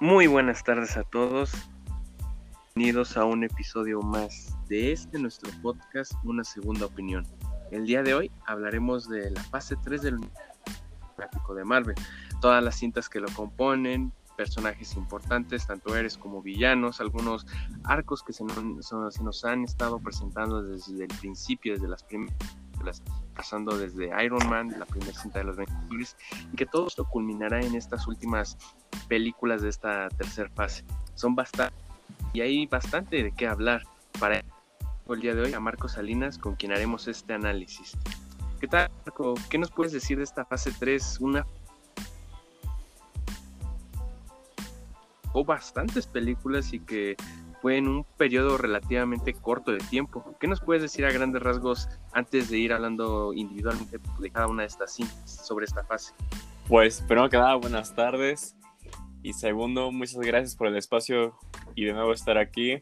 Muy buenas tardes a todos. Bienvenidos a un episodio más de este nuestro podcast, Una Segunda Opinión. El día de hoy hablaremos de la fase 3 del gráfico de Marvel. Todas las cintas que lo componen, personajes importantes, tanto héroes como villanos, algunos arcos que se nos, se nos han estado presentando desde el principio, desde las primeras pasando desde Iron Man, la primera cinta de los Vengadores, y que todo esto culminará en estas últimas películas de esta tercera fase. Son bastante, y hay bastante de qué hablar para el día de hoy a Marco Salinas, con quien haremos este análisis. ¿Qué tal, Marco? ¿Qué nos puedes decir de esta fase 3? Una o bastantes películas y que fue en un periodo relativamente corto de tiempo. ¿Qué nos puedes decir a grandes rasgos antes de ir hablando individualmente de cada una de estas cintas sobre esta fase? Pues primero que nada, buenas tardes. Y segundo, muchas gracias por el espacio y de nuevo estar aquí.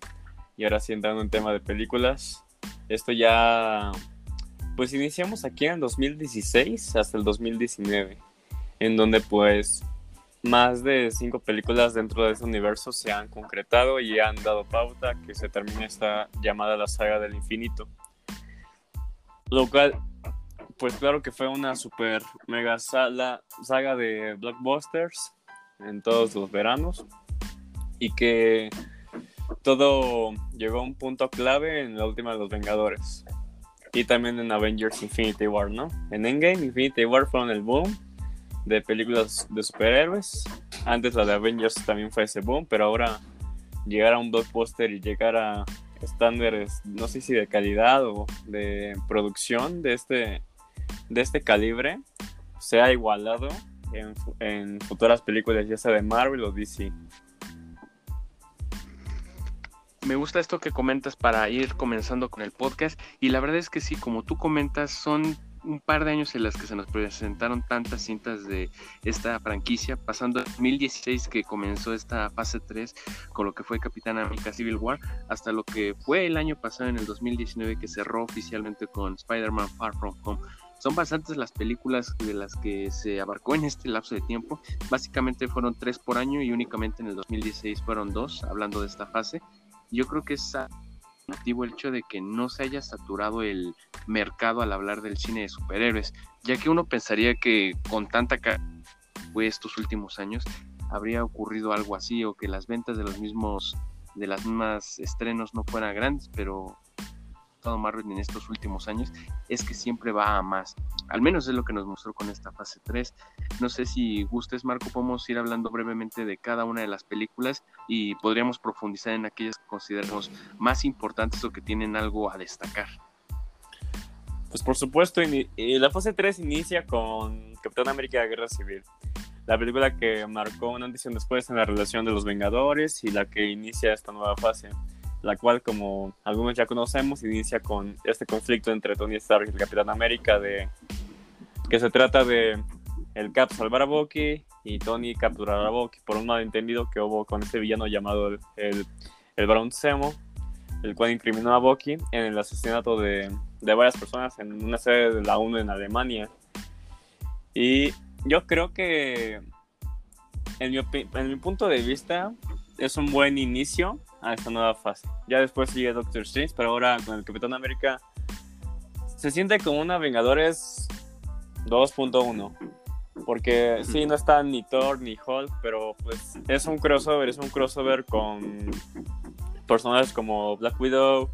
Y ahora sí entrando en tema de películas. Esto ya, pues iniciamos aquí en 2016 hasta el 2019, en donde pues más de cinco películas dentro de ese universo se han concretado y han dado pauta que se termine esta llamada la saga del infinito. Lo cual, pues claro que fue una super mega saga de blockbusters en todos los veranos y que todo llegó a un punto clave en la última de los Vengadores y también en Avengers Infinity War, ¿no? En Endgame, Infinity War fueron el boom de películas de superhéroes. Antes la de Avengers también fue ese boom, pero ahora llegar a un blockbuster y llegar a estándares, no sé si de calidad o de producción de este, de este calibre, se ha igualado en, en futuras películas, ya sea de Marvel o DC. Me gusta esto que comentas para ir comenzando con el podcast y la verdad es que sí, como tú comentas, son un par de años en las que se nos presentaron tantas cintas de esta franquicia, pasando en 2016 que comenzó esta fase 3 con lo que fue Capitán América Civil War, hasta lo que fue el año pasado en el 2019 que cerró oficialmente con Spider-Man Far From Home. Son bastantes las películas de las que se abarcó en este lapso de tiempo. Básicamente fueron tres por año y únicamente en el 2016 fueron dos, hablando de esta fase. Yo creo que el hecho de que no se haya saturado el mercado al hablar del cine de superhéroes, ya que uno pensaría que con tanta fue estos últimos años habría ocurrido algo así o que las ventas de los mismos de las mismas estrenos no fueran grandes, pero Marvel en estos últimos años es que siempre va a más. Al menos es lo que nos mostró con esta fase 3. No sé si gustes, Marco, podemos ir hablando brevemente de cada una de las películas y podríamos profundizar en aquellas que consideramos más importantes o que tienen algo a destacar. Pues por supuesto, la fase 3 inicia con Capitán América de Guerra Civil, la película que marcó una antes después en la relación de los Vengadores y la que inicia esta nueva fase la cual, como algunos ya conocemos, inicia con este conflicto entre Tony Stark y el Capitán América, de que se trata de el Cap salvar a Bucky y Tony capturar a Bucky por un malentendido que hubo con este villano llamado el, el, el Brown Zemo, el cual incriminó a Bucky en el asesinato de, de varias personas en una sede de la ONU en Alemania. Y yo creo que, en mi, en mi punto de vista, es un buen inicio a esta nueva fase. Ya después sigue Doctor Strange, pero ahora con el Capitán América se siente como una Vengadores 2.1. Porque sí, no está ni Thor ni Hulk, pero pues es un crossover, es un crossover con personajes como Black Widow,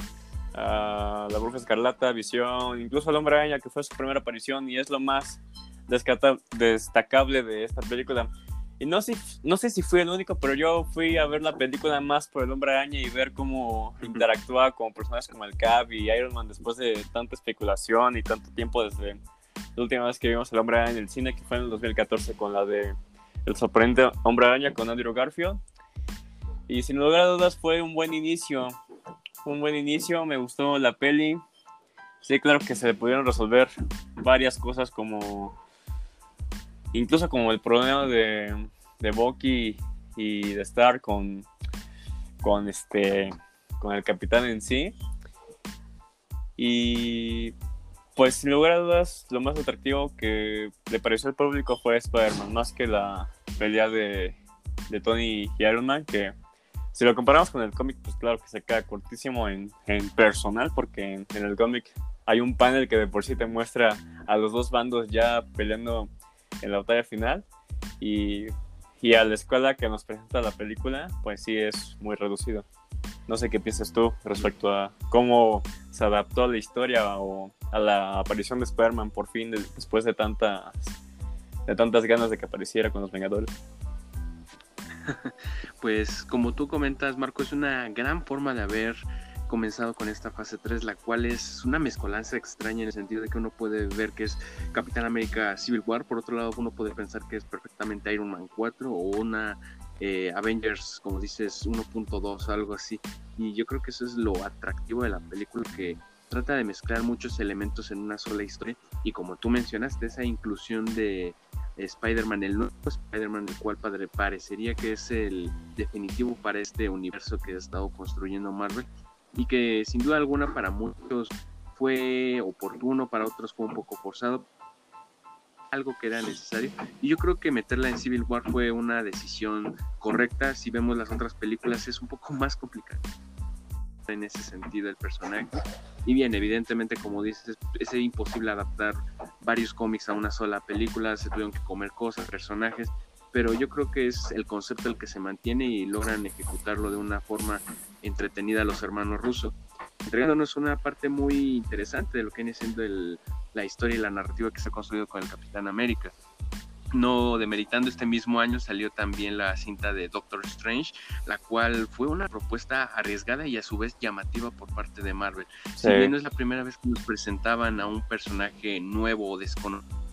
ah, la Bruja Escarlata, Visión, incluso el Hombre Araña, que fue su primera aparición y es lo más destacable de esta película. Y no sé, no sé si fui el único, pero yo fui a ver la película más por el Hombre Araña y ver cómo interactúa con personajes como el Cap y Iron Man después de tanta especulación y tanto tiempo desde la última vez que vimos el Hombre Araña en el cine, que fue en el 2014 con la de El sorprendente Hombre Araña con Andrew Garfield. Y sin lugar a dudas fue un buen inicio. un buen inicio, me gustó la peli. Sí, claro que se le pudieron resolver varias cosas como incluso como el problema de, de Bucky y de Star con, con, este, con el capitán en sí. Y pues sin lugar a dudas, lo más atractivo que le pareció al público fue Spider-Man, más que la pelea de, de Tony y Iron Man, que si lo comparamos con el cómic, pues claro que se queda cortísimo en, en personal, porque en, en, el cómic hay un panel que de por sí te muestra a los dos bandos ya peleando en la batalla final. Y, y a la escuela que nos presenta la película, pues sí es muy reducido. No sé qué piensas tú respecto a cómo se adaptó a la historia o a la aparición de Spider-Man por fin después de tantas, de tantas ganas de que apareciera con los Vengadores. Pues como tú comentas, Marco, es una gran forma de haber comenzado con esta fase 3, la cual es una mezcolanza extraña en el sentido de que uno puede ver que es Capitán América Civil War, por otro lado uno puede pensar que es perfectamente Iron Man 4 o una eh, Avengers, como dices, 1.2, algo así. Y yo creo que eso es lo atractivo de la película, que trata de mezclar muchos elementos en una sola historia. Y como tú mencionaste, esa inclusión de Spider-Man, el nuevo Spider-Man, el cual padre parecería que es el definitivo para este universo que ha estado construyendo Marvel y que sin duda alguna para muchos fue oportuno, para otros fue un poco forzado, algo que era necesario. Y yo creo que meterla en Civil War fue una decisión correcta. Si vemos las otras películas es un poco más complicado en ese sentido el personaje. Y bien, evidentemente, como dices, es imposible adaptar varios cómics a una sola película, se tuvieron que comer cosas, personajes, pero yo creo que es el concepto el que se mantiene y logran ejecutarlo de una forma entretenida a los hermanos rusos, entregándonos una parte muy interesante de lo que viene siendo el, la historia y la narrativa que se ha construido con el Capitán América. No demeritando este mismo año salió también la cinta de Doctor Strange, la cual fue una propuesta arriesgada y a su vez llamativa por parte de Marvel. Si bien no es la primera vez que nos presentaban a un personaje nuevo o desconocido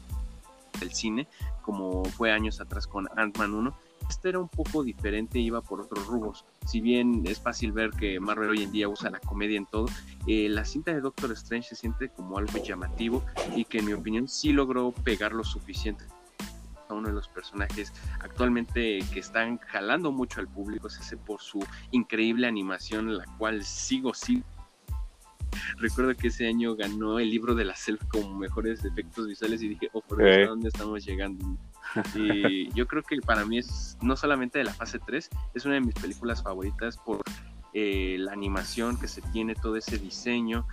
del cine, como fue años atrás con Ant-Man 1, este era un poco diferente, iba por otros rubros. Si bien es fácil ver que Marvel hoy en día usa la comedia en todo, eh, la cinta de Doctor Strange se siente como algo llamativo y que en mi opinión sí logró pegar lo suficiente uno de los personajes actualmente que están jalando mucho al público, es ese por su increíble animación, la cual sigo, sí. Recuerdo que ese año ganó el libro de la self como mejores efectos visuales y dije, oh, por Dios, ¿a dónde estamos llegando? Y yo creo que para mí es no solamente de la fase 3, es una de mis películas favoritas por eh, la animación que se tiene, todo ese diseño,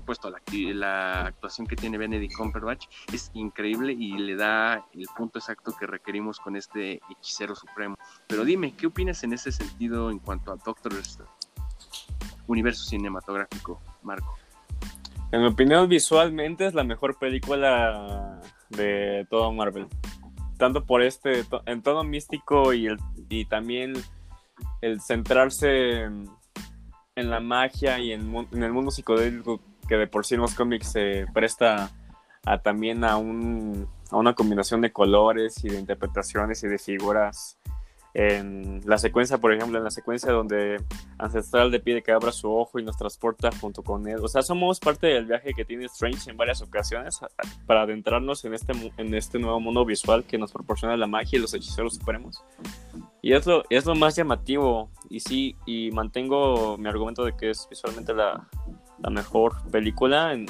supuesto, la, la actuación que tiene Benedict Cumberbatch es increíble y le da el punto exacto que requerimos con este hechicero supremo. Pero dime, ¿qué opinas en ese sentido en cuanto a Doctor Universo cinematográfico, Marco? En mi opinión, visualmente es la mejor película de todo Marvel. Tanto por este, en tono místico y, el, y también el centrarse en la magia y en, el mundo psicodélico que de por sí en los cómics se presta a, también a, un, a una combinación de colores y de interpretaciones y de figuras. En la secuencia, por ejemplo, en la secuencia donde Ancestral le pide que abra su ojo y nos transporta junto con él. O sea, somos parte del viaje que tiene Strange en varias ocasiones para adentrarnos en este, en este nuevo mundo visual que nos proporciona la magia y los hechiceros supremos. Y es lo, es lo más llamativo. Y sí, y mantengo mi argumento de que es visualmente la, la mejor película en,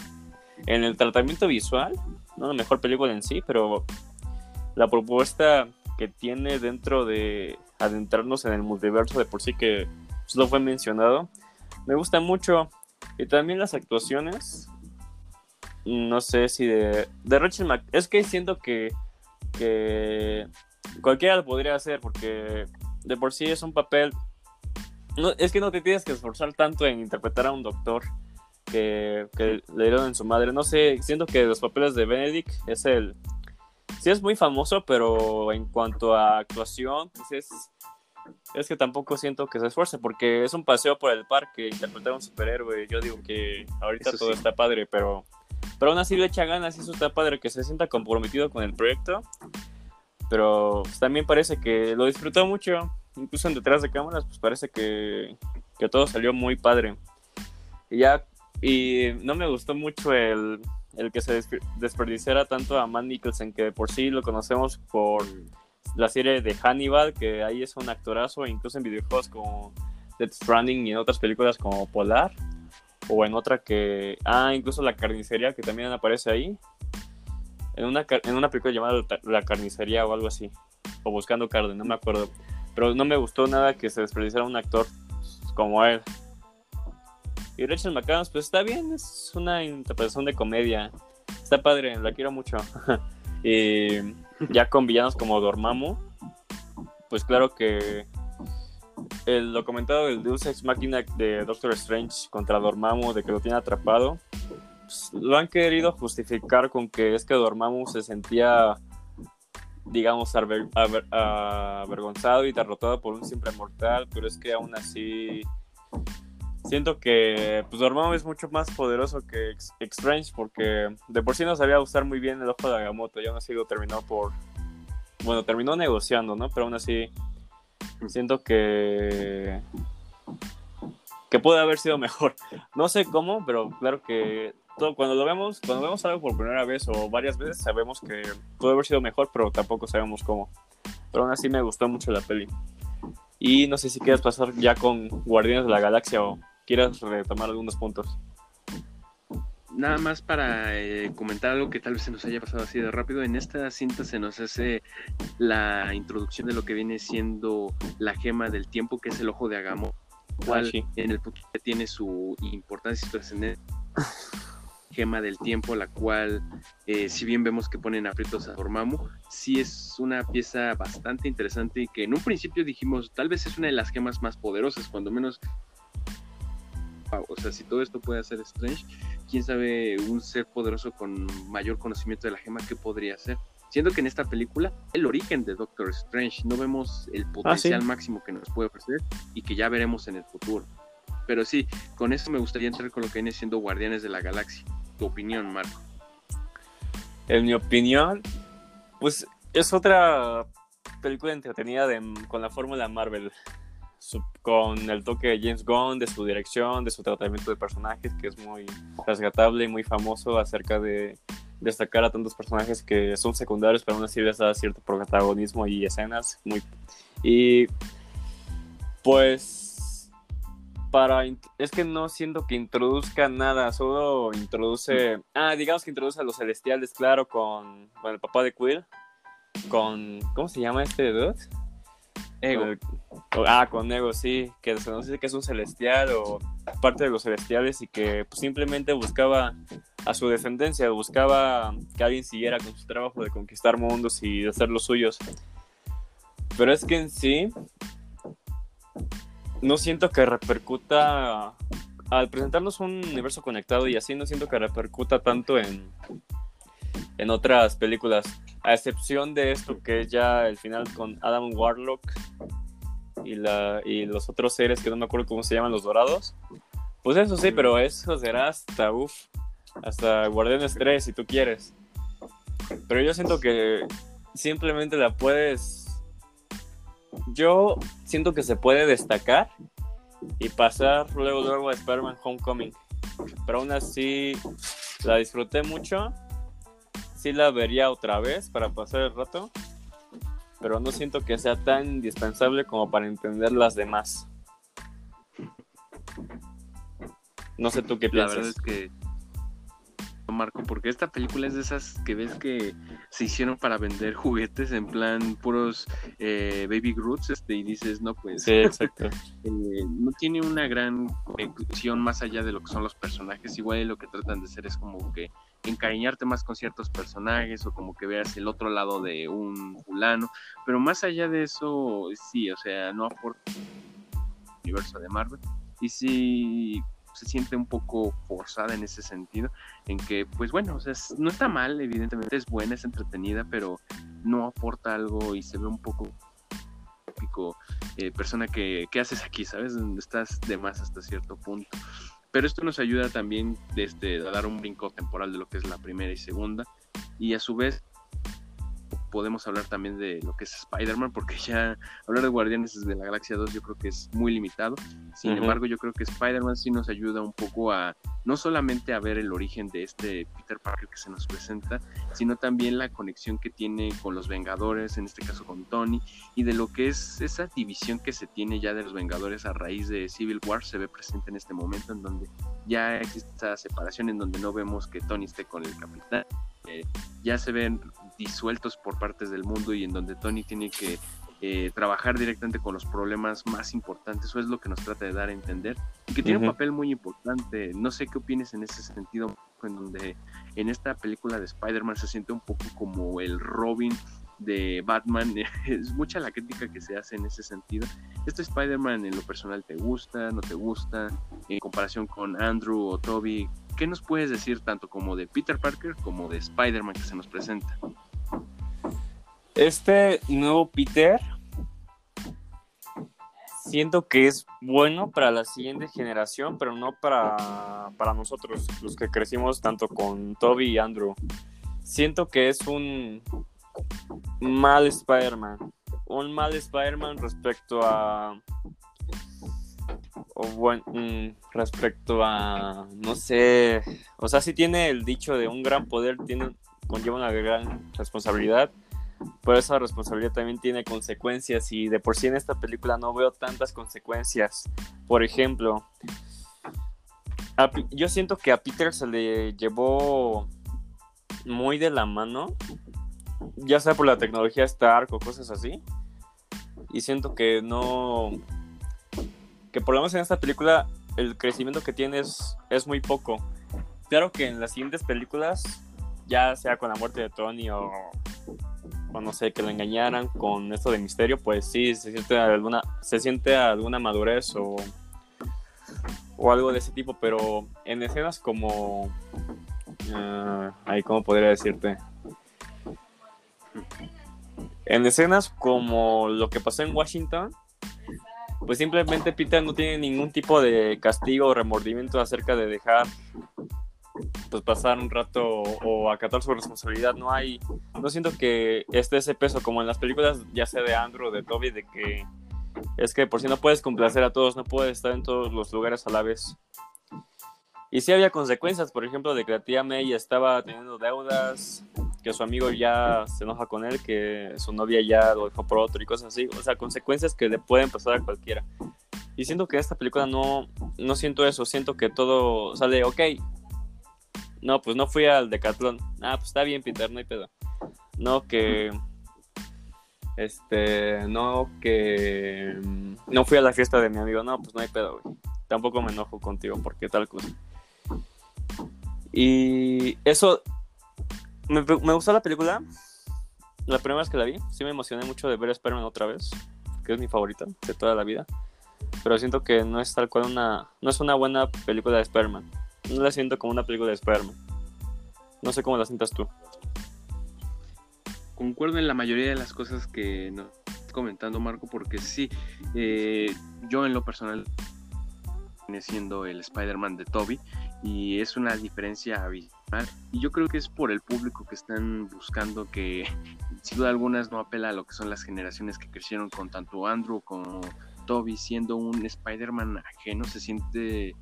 el tratamiento visual, no la mejor película en sí, pero la propuesta que tiene dentro de adentrarnos en el multiverso de por sí que lo fue mencionado, me gusta mucho. Y también las actuaciones, no sé si de, de Rachel Mac es que siento que, que cualquiera lo podría hacer porque de por sí es un papel, no, es que no te tienes que esforzar tanto en interpretar a un doctor que, le dieron en su madre. No sé, siento que los papeles de Benedict es el... Sí es muy famoso, pero en cuanto a actuación, pues es, es que tampoco siento que se esfuerce, porque es un paseo por el parque, interpretar a un superhéroe. Yo digo que ahorita todo está padre, pero, pero aún así le echa ganas y eso está padre, que se sienta comprometido con el proyecto. Pero pues, también parece que lo disfrutó mucho, incluso en detrás de cámaras, pues parece que, que todo salió muy padre. Y ya y no me gustó mucho el, el que se desperdiciara tanto a Matt Nicholson, que por sí lo conocemos por la serie de Hannibal, que ahí es un actorazo, incluso en videojuegos como Death Stranding y en otras películas como Polar, o en otra que. Ah, incluso La Carnicería, que también aparece ahí. En una, en una película llamada La Carnicería o algo así. o Buscando Carden, no me acuerdo. Pero no me gustó nada que se desperdiciara un actor como él. Y Rachel McAdams, pues está bien, es una interpretación de comedia. Está padre, la quiero mucho. y ya con villanos como Dormammu, pues claro que el, lo comentado del Deus Ex Machina de Doctor Strange contra Dormammu, de que lo tiene atrapado, pues, lo han querido justificar con que es que Dormammu se sentía, digamos, avergonzado y derrotado por un simple mortal, pero es que aún así siento que pues Dormammu es mucho más poderoso que Strange porque de por sí no sabía usar muy bien el ojo de Agamotto y aún así lo terminó por bueno terminó negociando no pero aún así siento que que puede haber sido mejor. No sé cómo pero claro que todo, cuando lo vemos cuando vemos algo por primera vez o varias veces sabemos que puede haber sido mejor pero tampoco sabemos cómo. Pero aún así me gustó mucho la peli. Y no sé si quieres pasar ya con Guardianes de la Galaxia o quieras retomar algunos puntos. Nada más para eh, comentar algo que tal vez se nos haya pasado así de rápido. En esta cinta se nos hace la introducción de lo que viene siendo la gema del tiempo, que es el ojo de Agamo, cual ah, en el punto tiene su importancia y su gema del tiempo, la cual, eh, si bien vemos que ponen aprietos a Dormammu, sí es una pieza bastante interesante y que en un principio dijimos, tal vez es una de las gemas más poderosas, cuando menos o sea, si todo esto puede hacer Strange, quién sabe un ser poderoso con mayor conocimiento de la gema, ¿qué podría ser? Siendo que en esta película, el origen de Doctor Strange, no vemos el ah, potencial máximo que nos puede ofrecer y que ya veremos en el futuro. Pero sí, con eso me gustaría entrar con lo que viene siendo Guardianes de la Galaxia. Tu opinión, Marco. En mi opinión, pues es otra película entretenida con la fórmula Marvel con el toque de James Gunn, de su dirección, de su tratamiento de personajes, que es muy resgatable y muy famoso acerca de destacar a tantos personajes que son secundarios, pero aún así les da cierto protagonismo y escenas. Muy... Y pues para es que no siento que introduzca nada, solo introduce, ah, digamos que introduce a los celestiales, claro, con, con el papá de Quill, con, ¿cómo se llama este dude? Ego. ah, con Ego, sí, que se nos dice que es un celestial o parte de los celestiales y que pues, simplemente buscaba a su descendencia, buscaba que alguien siguiera con su trabajo de conquistar mundos y de hacer los suyos. Pero es que en sí, no siento que repercuta, al presentarnos un universo conectado y así, no siento que repercuta tanto en, en otras películas a excepción de esto que es ya el final con Adam Warlock y, la, y los otros seres que no me acuerdo cómo se llaman, los dorados. Pues eso sí, pero eso será hasta, uff, hasta Guardianes 3 si tú quieres. Pero yo siento que simplemente la puedes... Yo siento que se puede destacar y pasar luego luego a Spider-Man Homecoming. Pero aún así la disfruté mucho sí la vería otra vez para pasar el rato, pero no siento que sea tan indispensable como para entender las demás. No sé tú qué piensas. La verdad es que Marco, porque esta película es de esas que ves que se hicieron para vender juguetes en plan puros eh, baby Groots, este, y dices, no, pues. Sí, exacto. Eh, no tiene una gran conexión más allá de lo que son los personajes. Igual lo que tratan de hacer es como que encariñarte más con ciertos personajes o como que veas el otro lado de un fulano. Pero más allá de eso, sí, o sea, no aporta el universo de Marvel. Y sí se siente un poco forzada en ese sentido, en que, pues bueno, o sea, no está mal, evidentemente es buena, es entretenida, pero no aporta algo y se ve un poco típico eh, persona que, ¿qué haces aquí? ¿Sabes? Estás de más hasta cierto punto. Pero esto nos ayuda también desde a dar un brinco temporal de lo que es la primera y segunda, y a su vez podemos hablar también de lo que es Spider-Man, porque ya hablar de Guardianes de la Galaxia 2 yo creo que es muy limitado. Sin embargo, yo creo que Spider-Man sí nos ayuda un poco a no solamente a ver el origen de este Peter Parker que se nos presenta, sino también la conexión que tiene con los Vengadores, en este caso con Tony, y de lo que es esa división que se tiene ya de los Vengadores a raíz de Civil War, se ve presente en este momento en donde ya existe esa separación en donde no vemos que Tony esté con el Capitán. ya se ven disueltos por partes del mundo y en donde Tony tiene que eh, trabajar directamente con los problemas más importantes, eso es lo que nos trata de dar a entender, y que tiene un papel muy importante, no sé qué opines en ese sentido, en donde en esta película de Spider-Man se siente un poco como el Robin de Batman, es mucha la crítica que se hace en ese sentido. ¿Este Spider-Man en lo personal te gusta, no te gusta? En comparación con Andrew o Toby, ¿qué nos puedes decir tanto como de Peter Parker como de Spider-Man que se nos presenta? Este nuevo Peter siento que es bueno para la siguiente generación, pero no para, para nosotros, los que crecimos tanto con Toby y Andrew. Siento que es un mal Spider-Man. Un mal Spider-Man respecto a. O bueno, mm, respecto a. No sé. O sea, si tiene el dicho de un gran poder, tiene, conlleva una gran responsabilidad pero esa responsabilidad también tiene consecuencias y de por sí en esta película no veo tantas consecuencias. Por ejemplo, yo siento que a Peter se le llevó muy de la mano, ya sea por la tecnología Stark o cosas así, y siento que no, que por lo menos en esta película el crecimiento que tiene es, es muy poco. Claro que en las siguientes películas, ya sea con la muerte de Tony o o no sé, que lo engañaran con esto de misterio, pues sí, se siente alguna, se siente alguna madurez o, o algo de ese tipo, pero en escenas como, uh, ahí cómo podría decirte, en escenas como lo que pasó en Washington, pues simplemente Peter no tiene ningún tipo de castigo o remordimiento acerca de dejar pues pasar un rato o acatar su responsabilidad. No hay, no siento que esté ese peso como en las películas, ya sea de Andrew o de Toby, de que es que por si no puedes complacer a todos, no puedes estar en todos los lugares a la vez. Y sí había consecuencias, por ejemplo, de que la tía May estaba teniendo deudas, que su amigo ya se enoja con él, que su novia ya lo dejó por otro y cosas así. O sea, consecuencias que le pueden pasar a cualquiera. Y siento que esta película no, no siento eso, siento que todo sale, ok, no, pues no fui al Decathlon. Ah, pues está bien, Peter, no hay pedo. No, que. Este. No, que. Mm, no fui a la fiesta de mi amigo. No, pues no hay pedo, güey. Tampoco me enojo contigo porque tal cosa. Y eso. Me, me gustó la película. La primera vez que la vi, sí me emocioné mucho de ver Spider-Man otra vez, que es mi favorita de toda la vida. Pero siento que no es tal cual una. No es una buena película de Spider-Man no la siento como una película de Spider-Man. No sé cómo la sientas tú. Concuerdo en la mayoría de las cosas que nos estás comentando, Marco, porque sí, eh, yo en lo personal viene siendo el Spider-Man de Toby y es una diferencia abismal. Y yo creo que es por el público que están buscando que, sin duda algunas, no apela a lo que son las generaciones que crecieron con tanto Andrew como Toby, siendo un Spider-Man ajeno, se siente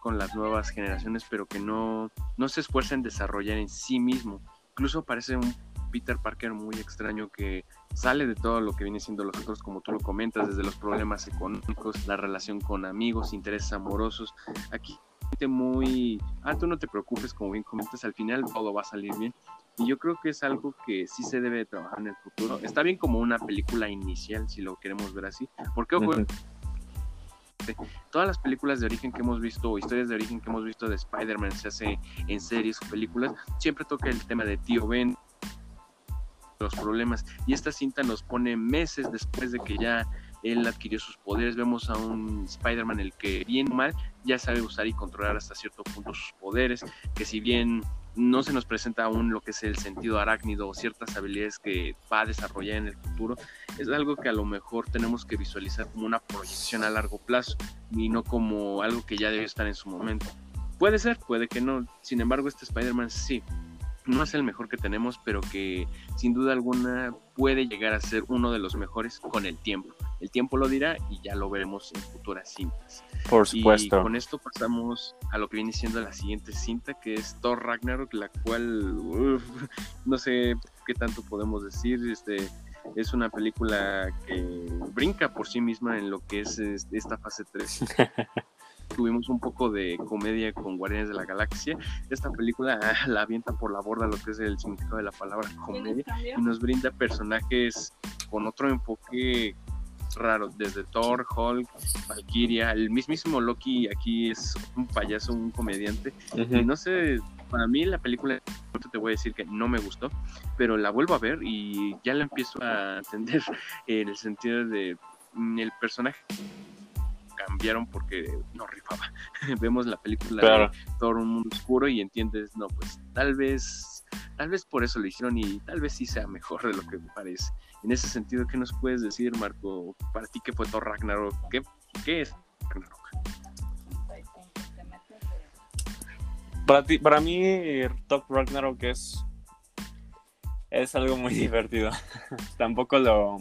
con las nuevas generaciones, pero que no, no se esfuerza en desarrollar en sí mismo. Incluso parece un Peter Parker muy extraño que sale de todo lo que viene siendo los otros, como tú lo comentas, desde los problemas económicos, la relación con amigos, intereses amorosos. Aquí muy, ah, tú no te preocupes, como bien comentas, al final todo va a salir bien. Y yo creo que es algo que sí se debe trabajar en el futuro. Está bien como una película inicial, si lo queremos ver así. Porque, ojo, Todas las películas de origen que hemos visto, o historias de origen que hemos visto de Spider-Man, se hace en series o películas, siempre toca el tema de Tío Ben, los problemas. Y esta cinta nos pone meses después de que ya él adquirió sus poderes. Vemos a un Spider-Man el que bien mal ya sabe usar y controlar hasta cierto punto sus poderes, que si bien no se nos presenta aún lo que es el sentido arácnido o ciertas habilidades que va a desarrollar en el futuro, es algo que a lo mejor tenemos que visualizar como una proyección a largo plazo y no como algo que ya debe estar en su momento. Puede ser, puede que no. Sin embargo, este Spider-Man sí, no es el mejor que tenemos, pero que sin duda alguna puede llegar a ser uno de los mejores con el tiempo. El tiempo lo dirá y ya lo veremos en futuras cintas. Por supuesto. Y con esto pasamos a lo que viene siendo la siguiente cinta, que es Thor Ragnarok, la cual no sé qué tanto podemos decir. Este es una película que brinca por sí misma en lo que es esta fase 3. tuvimos un poco de comedia con Guardianes de la Galaxia. Esta película ah, la avienta por la borda lo que es el significado de la palabra comedia y nos brinda personajes con otro enfoque raro, desde Thor, Hulk, Valkyria, el mismísimo Loki aquí es un payaso, un comediante. Y no sé, para mí la película, te voy a decir que no me gustó, pero la vuelvo a ver y ya la empiezo a entender en el sentido de mm, el personaje cambiaron porque no rifaba. Vemos la película de Thor un mundo oscuro y entiendes, no, pues tal vez, tal vez por eso lo hicieron y tal vez sí sea mejor de lo que me parece. En ese sentido, ¿qué nos puedes decir, Marco? Para ti, ¿qué fue Thor Ragnarok? ¿Qué, qué es Ragnarok? Para, ti, para mí, Thor Ragnarok es, es algo muy divertido. Tampoco lo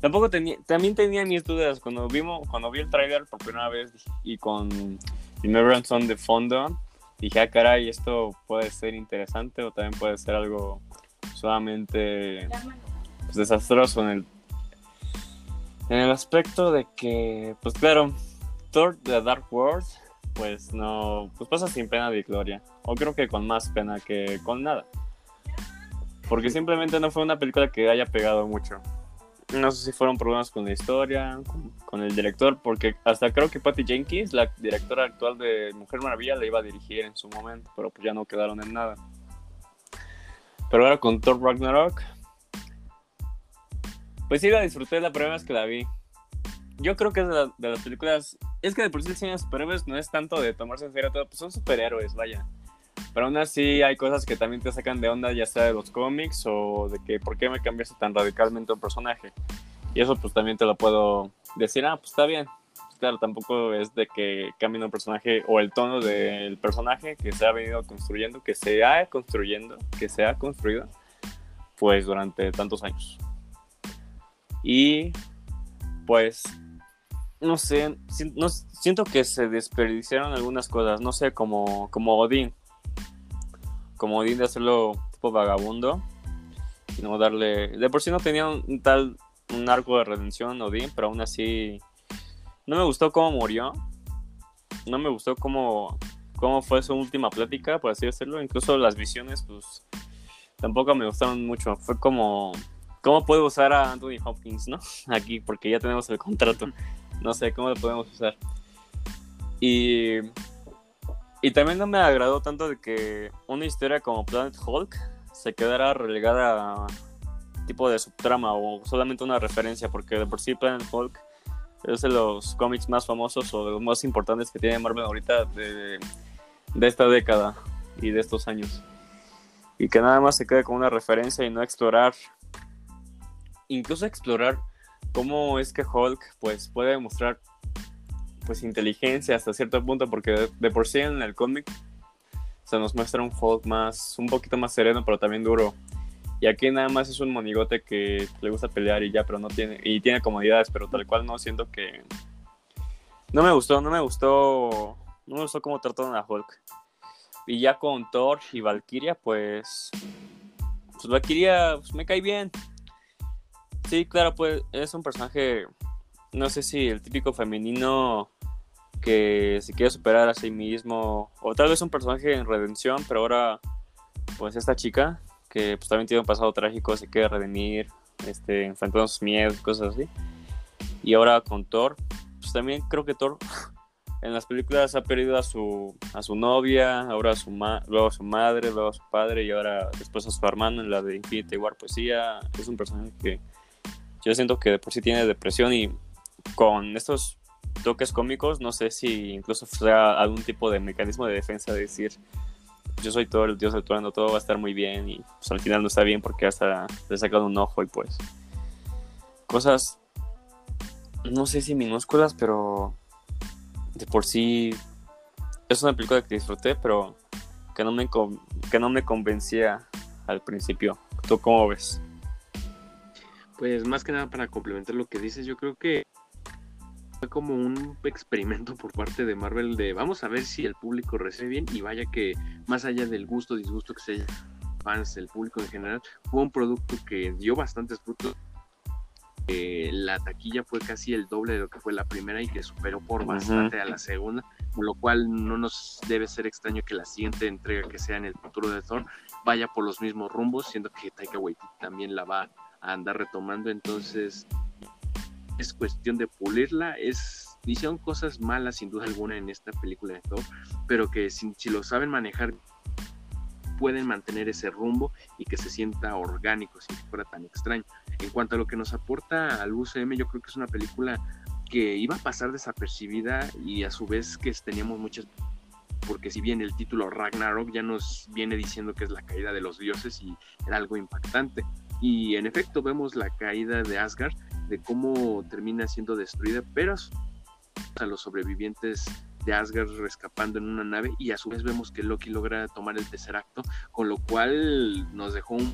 Tampoco tenía, también tenía mis dudas cuando vimos, cuando vi el trailer por primera vez y con Remembrance de fondo, dije, ah, caray, esto puede ser interesante o también puede ser algo solamente pues, desastroso en el, en el aspecto de que, pues claro, Thor The Dark World, pues no, pues pasa sin pena de gloria, o creo que con más pena que con nada. Porque simplemente no fue una película que haya pegado mucho. No sé si fueron problemas con la historia, con, el director, porque hasta creo que Patty Jenkins, la directora actual de Mujer Maravilla, la iba a dirigir en su momento, pero pues ya no quedaron en nada. Pero ahora con Thor Ragnarok, pues sí la disfruté la primera vez que la vi. Yo creo que es de, de las películas. Es que de por sí el cine de superhéroes no es tanto de tomarse en serio todo, pues son superhéroes, vaya. Pero aún así hay cosas que también te sacan de onda, ya sea de los cómics o de que por qué me cambiaste tan radicalmente un personaje. Y eso pues también te lo puedo decir, ah, pues está bien. Claro, tampoco es de que cambie un personaje o el tono del personaje que se ha venido construyendo, que se ha construyendo, que se ha construido, pues durante tantos años. Y pues, no sé, siento que se desperdiciaron algunas cosas, no sé, como, como Odín. Como de hacerlo tipo vagabundo y no darle de por sí no tenía un, tal un arco de redención Odín pero aún así no me gustó cómo murió. No me gustó cómo cómo fue su última plática por así decirlo. Incluso las visiones pues tampoco me gustaron mucho. Fue como cómo puedo usar a Anthony Hopkins no aquí porque ya tenemos el contrato. No sé cómo lo podemos usar y y también no me agradó tanto de que una historia como Planet Hulk se quedara relegada a tipo de subtrama o solamente una referencia, porque de por sí Planet Hulk es de los cómics más famosos o de los más importantes que tiene Marvel ahorita de, de esta década y de estos años. Y que nada más se quede como una referencia y no explorar, incluso explorar cómo es que Hulk pues puede demostrar pues inteligencia hasta cierto punto, porque de, por sí en el cómic se nos muestra un Hulk más, un poquito más sereno, pero también duro. Y aquí nada más es un monigote que le gusta pelear y ya, pero no tiene, y tiene comodidades, pero tal cual no siento que... No me gustó, no me gustó, no me gustó cómo trataron a Hulk. Y ya con Thor y Valkyria, pues... Pues Valkyria pues, me cae bien. Sí, claro, pues es un personaje, no sé si el típico femenino que se quiere superar a sí mismo, o tal vez un personaje en redención, pero ahora, pues esta chica, que pues también tiene un pasado trágico, se quiere redimir, este, enfrentando sus miedos, cosas así. Y ahora con Thor, pues también creo que Thor en las películas ha perdido a su, a su novia, ahora a su luego a su madre, luego a su padre y ahora después a su hermano en la de Infinity War. Pues sí, es un personaje que yo siento que por sí tiene depresión y con estos toques cómicos, no sé si incluso sea algún tipo de mecanismo de defensa de decir, yo soy todo el dios del trueno, todo va a estar muy bien y pues al final no está bien porque hasta le he sacado un ojo y pues cosas, no sé si minúsculas, pero de por sí es una película que disfruté, pero que no me, que no me convencía al principio. ¿Tú cómo ves? Pues más que nada para complementar lo que dices, yo creo que fue como un experimento por parte de Marvel de vamos a ver si el público recibe bien y vaya que más allá del gusto, disgusto que se fans, el público en general, fue un producto que dio bastantes frutos. eh, la taquilla fue casi el doble de lo que fue la primera y que superó por bastante a la segunda, con lo cual no nos debe ser extraño que la siguiente entrega que sea en el futuro de Thor vaya por los mismos rumbos, siendo que Taika Waititi también la va a andar retomando, entonces es cuestión de pulirla, es hicieron cosas malas sin duda alguna en esta película de Thor, pero que si, si lo saben manejar pueden mantener ese rumbo y que se sienta orgánico sin que fuera tan extraño. En cuanto a lo que nos aporta al UCM, yo creo que es una película que iba a pasar desapercibida y a su vez que teníamos muchas porque si bien el título Ragnarok ya nos viene diciendo que es la caída de los dioses y era algo impactante. Y en efecto vemos la caída de Asgard, de cómo termina siendo destruida, pero a los sobrevivientes de Asgard rescapando en una nave y a su vez vemos que Loki logra tomar el tercer acto, con lo cual nos dejó un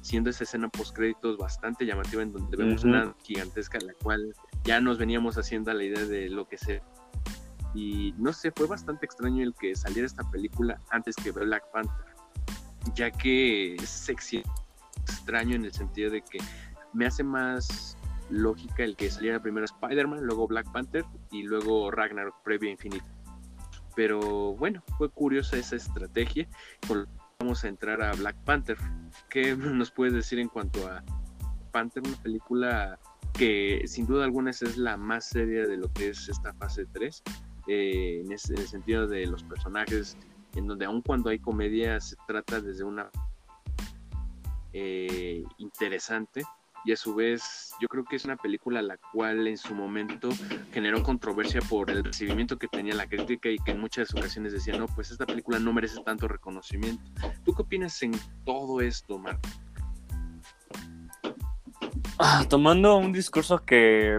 siendo esa escena post créditos bastante llamativa en donde vemos una gigantesca la cual ya nos veníamos haciendo a la idea de lo que sea y no sé, fue bastante extraño el que saliera esta película antes que Black Panther, ya que es extraño en el sentido de que me hace más lógica el que saliera primero Spider-Man, luego Black Panther y luego Ragnarok previo a Infinito. Pero bueno, fue curiosa esa estrategia. Vamos a entrar a Black Panther. ¿Qué nos puedes decir en cuanto a Panther? Una película que sin duda alguna es la más seria de lo que es esta fase 3. Eh, en, el sentido de los personajes, en donde aun cuando hay comedia se trata desde una eh, interesante y a su vez yo creo que es una película la cual en su momento generó controversia por el recibimiento que tenía la crítica y que en muchas ocasiones decía, no, pues esta película no merece tanto reconocimiento. ¿Tú qué opinas en todo esto, Marco? Ah, tomando un discurso que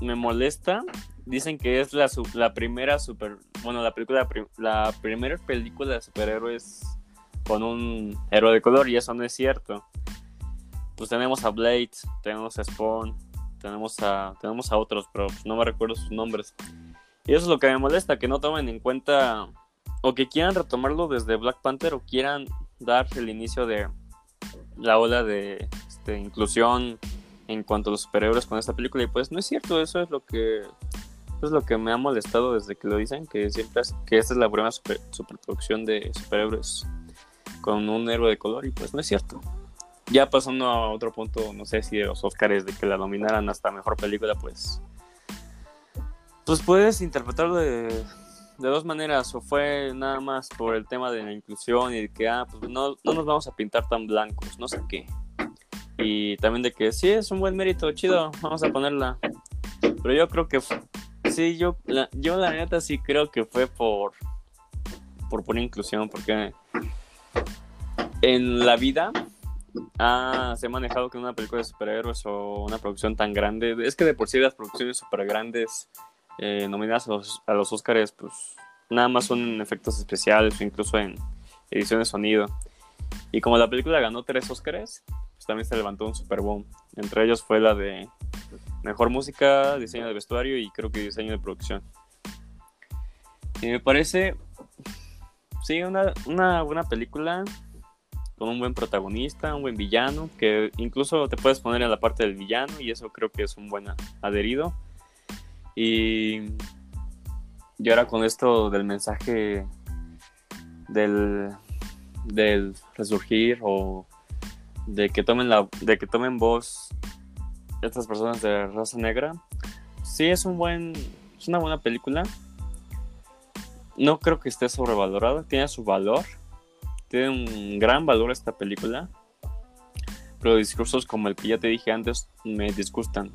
me molesta, dicen que es la, la primera super, bueno, la película, la primera película de superhéroes con un héroe de color y eso no es cierto pues tenemos a Blade, tenemos a Spawn, tenemos a, tenemos a otros, pero pues no me recuerdo sus nombres. Y eso es lo que me molesta, que no tomen en cuenta o que quieran retomarlo desde Black Panther o quieran dar el inicio de la ola de este, inclusión en cuanto a los superhéroes con esta película. Y pues no es cierto, eso es lo que es lo que me ha molestado desde que lo dicen, que siempre que esta es la primera superproducción de superhéroes con un héroe de color y pues no es cierto ya pasando a otro punto, no sé si de los Oscars de que la nominaran hasta mejor película, pues. Pues puedes interpretarlo de, de, dos maneras. O fue nada más por el tema de la inclusión y de que, ah, pues no, no nos vamos a pintar tan blancos, no sé qué. Y también de que sí, es un buen mérito, chido, vamos a ponerla. Pero yo creo que sí, yo la, yo la neta sí creo que fue por por pura inclusión, porque en la vida Ah, se ha manejado que una película de superhéroes o una producción tan grande, es que de por sí las producciones super grandes eh, nominadas a los, a los Oscars, pues nada más son en efectos especiales o incluso en edición de sonido. Y como la película ganó tres Oscars, pues también se levantó un super boom. Entre ellos fue la de mejor música, diseño de vestuario y creo que diseño de producción. Y me parece, sí, una, una buena película con un buen protagonista, un buen villano, que incluso te puedes poner en la parte del villano y eso creo que es un buen adherido. Y, y ahora con esto del mensaje del, del resurgir o de que tomen la de que tomen voz estas personas de raza negra sí es un buen es una buena película no creo que esté sobrevalorada tiene su valor tiene un gran valor esta película, pero discursos como el que ya te dije antes me disgustan.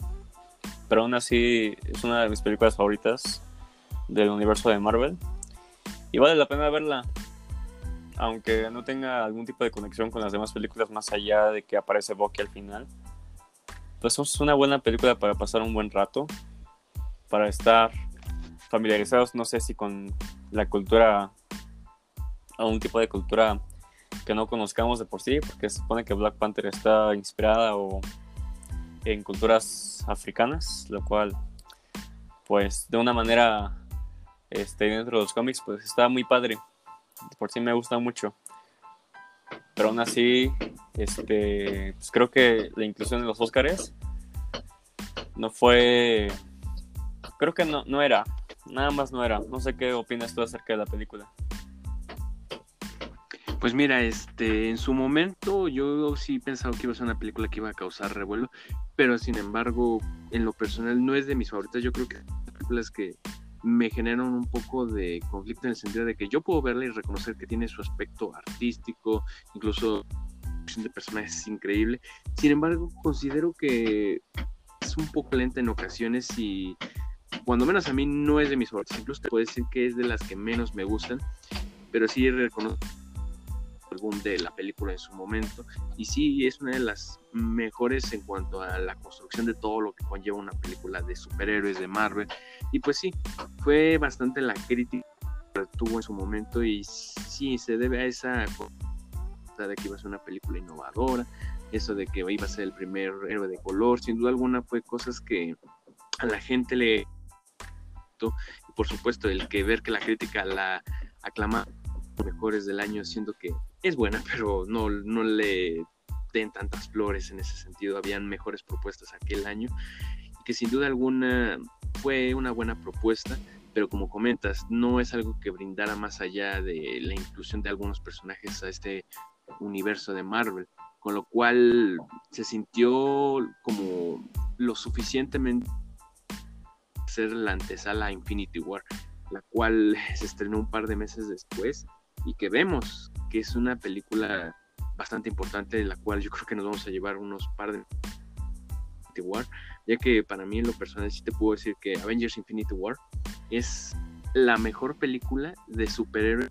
Pero aún así es una de mis películas favoritas del universo de Marvel y vale la pena verla. Aunque no tenga algún tipo de conexión con las demás películas más allá de que aparece Bucky al final. Pues es una buena película para pasar un buen rato. Para estar familiarizados, no sé si con la cultura a un tipo de cultura que no conozcamos de por sí, porque se supone que Black Panther está inspirada o en culturas africanas, lo cual, pues, de una manera, este, dentro de los cómics, pues, está muy padre. Por sí me gusta mucho. Pero aún así, este, pues creo que la inclusión en los Oscars no fue, creo que no, no era, nada más no era. No sé qué opinas tú acerca de la película. Pues mira, este, en su momento yo sí pensaba que iba a ser una película que iba a causar revuelo, pero sin embargo, en lo personal no es de mis favoritas. Yo creo que películas que me generan un poco de conflicto en el sentido de que yo puedo verla y reconocer que tiene su aspecto artístico, incluso de personajes es increíble. Sin embargo, considero que es un poco lenta en ocasiones y cuando menos a mí no es de mis favoritas. Incluso te puedo decir que es de las que menos me gustan, pero sí reconozco de la película en su momento y sí es una de las mejores en cuanto a la construcción de todo lo que conlleva una película de superhéroes de Marvel y pues sí fue bastante la crítica que tuvo en su momento y sí se debe a esa de que iba a ser una película innovadora eso de que iba a ser el primer héroe de color sin duda alguna fue cosas que a la gente le y por supuesto el que ver que la crítica la aclama mejores del año siendo que es buena, pero no, no le den tantas flores en ese sentido. Habían mejores propuestas aquel año, que sin duda alguna fue una buena propuesta, pero como comentas, no es algo que brindara más allá de la inclusión de algunos personajes a este universo de Marvel, con lo cual se sintió como lo suficientemente ser la antesala a Infinity War, la cual se estrenó un par de meses después y que vemos que es una película bastante importante de la cual yo creo que nos vamos a llevar unos par de War, ya que para mí en lo personal sí te puedo decir que Avengers Infinity War es la mejor película de superhéroes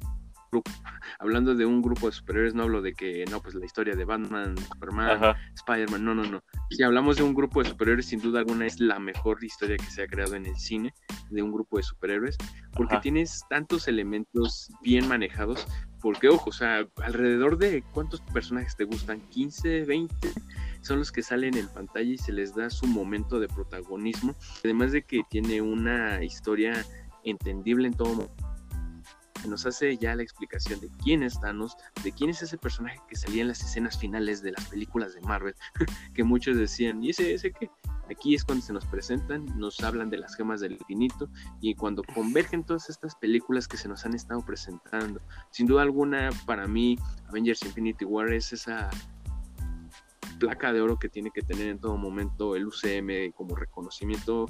hablando de un grupo de superhéroes, no hablo de que, no, pues la historia de Batman, Superman, Spider-Man, no, no, no. Si hablamos de un grupo de superhéroes, sin duda alguna es la mejor historia que se ha creado en el cine de un grupo de superhéroes, porque tienes tantos elementos bien manejados, porque ojo, o sea, alrededor de cuántos personajes te gustan, 15, 20, son los que salen en pantalla y se les da su momento de protagonismo, además de que tiene una historia entendible en todo momento nos hace ya la explicación de quién es Thanos, de quién es ese personaje que salía en las escenas finales de las películas de Marvel, que muchos decían, ¿y ese, ese qué? Aquí es cuando se nos presentan, nos hablan de las gemas del infinito y cuando convergen todas estas películas que se nos han estado presentando. Sin duda alguna, para mí, Avengers Infinity War es esa placa de oro que tiene que tener en todo momento el UCM como reconocimiento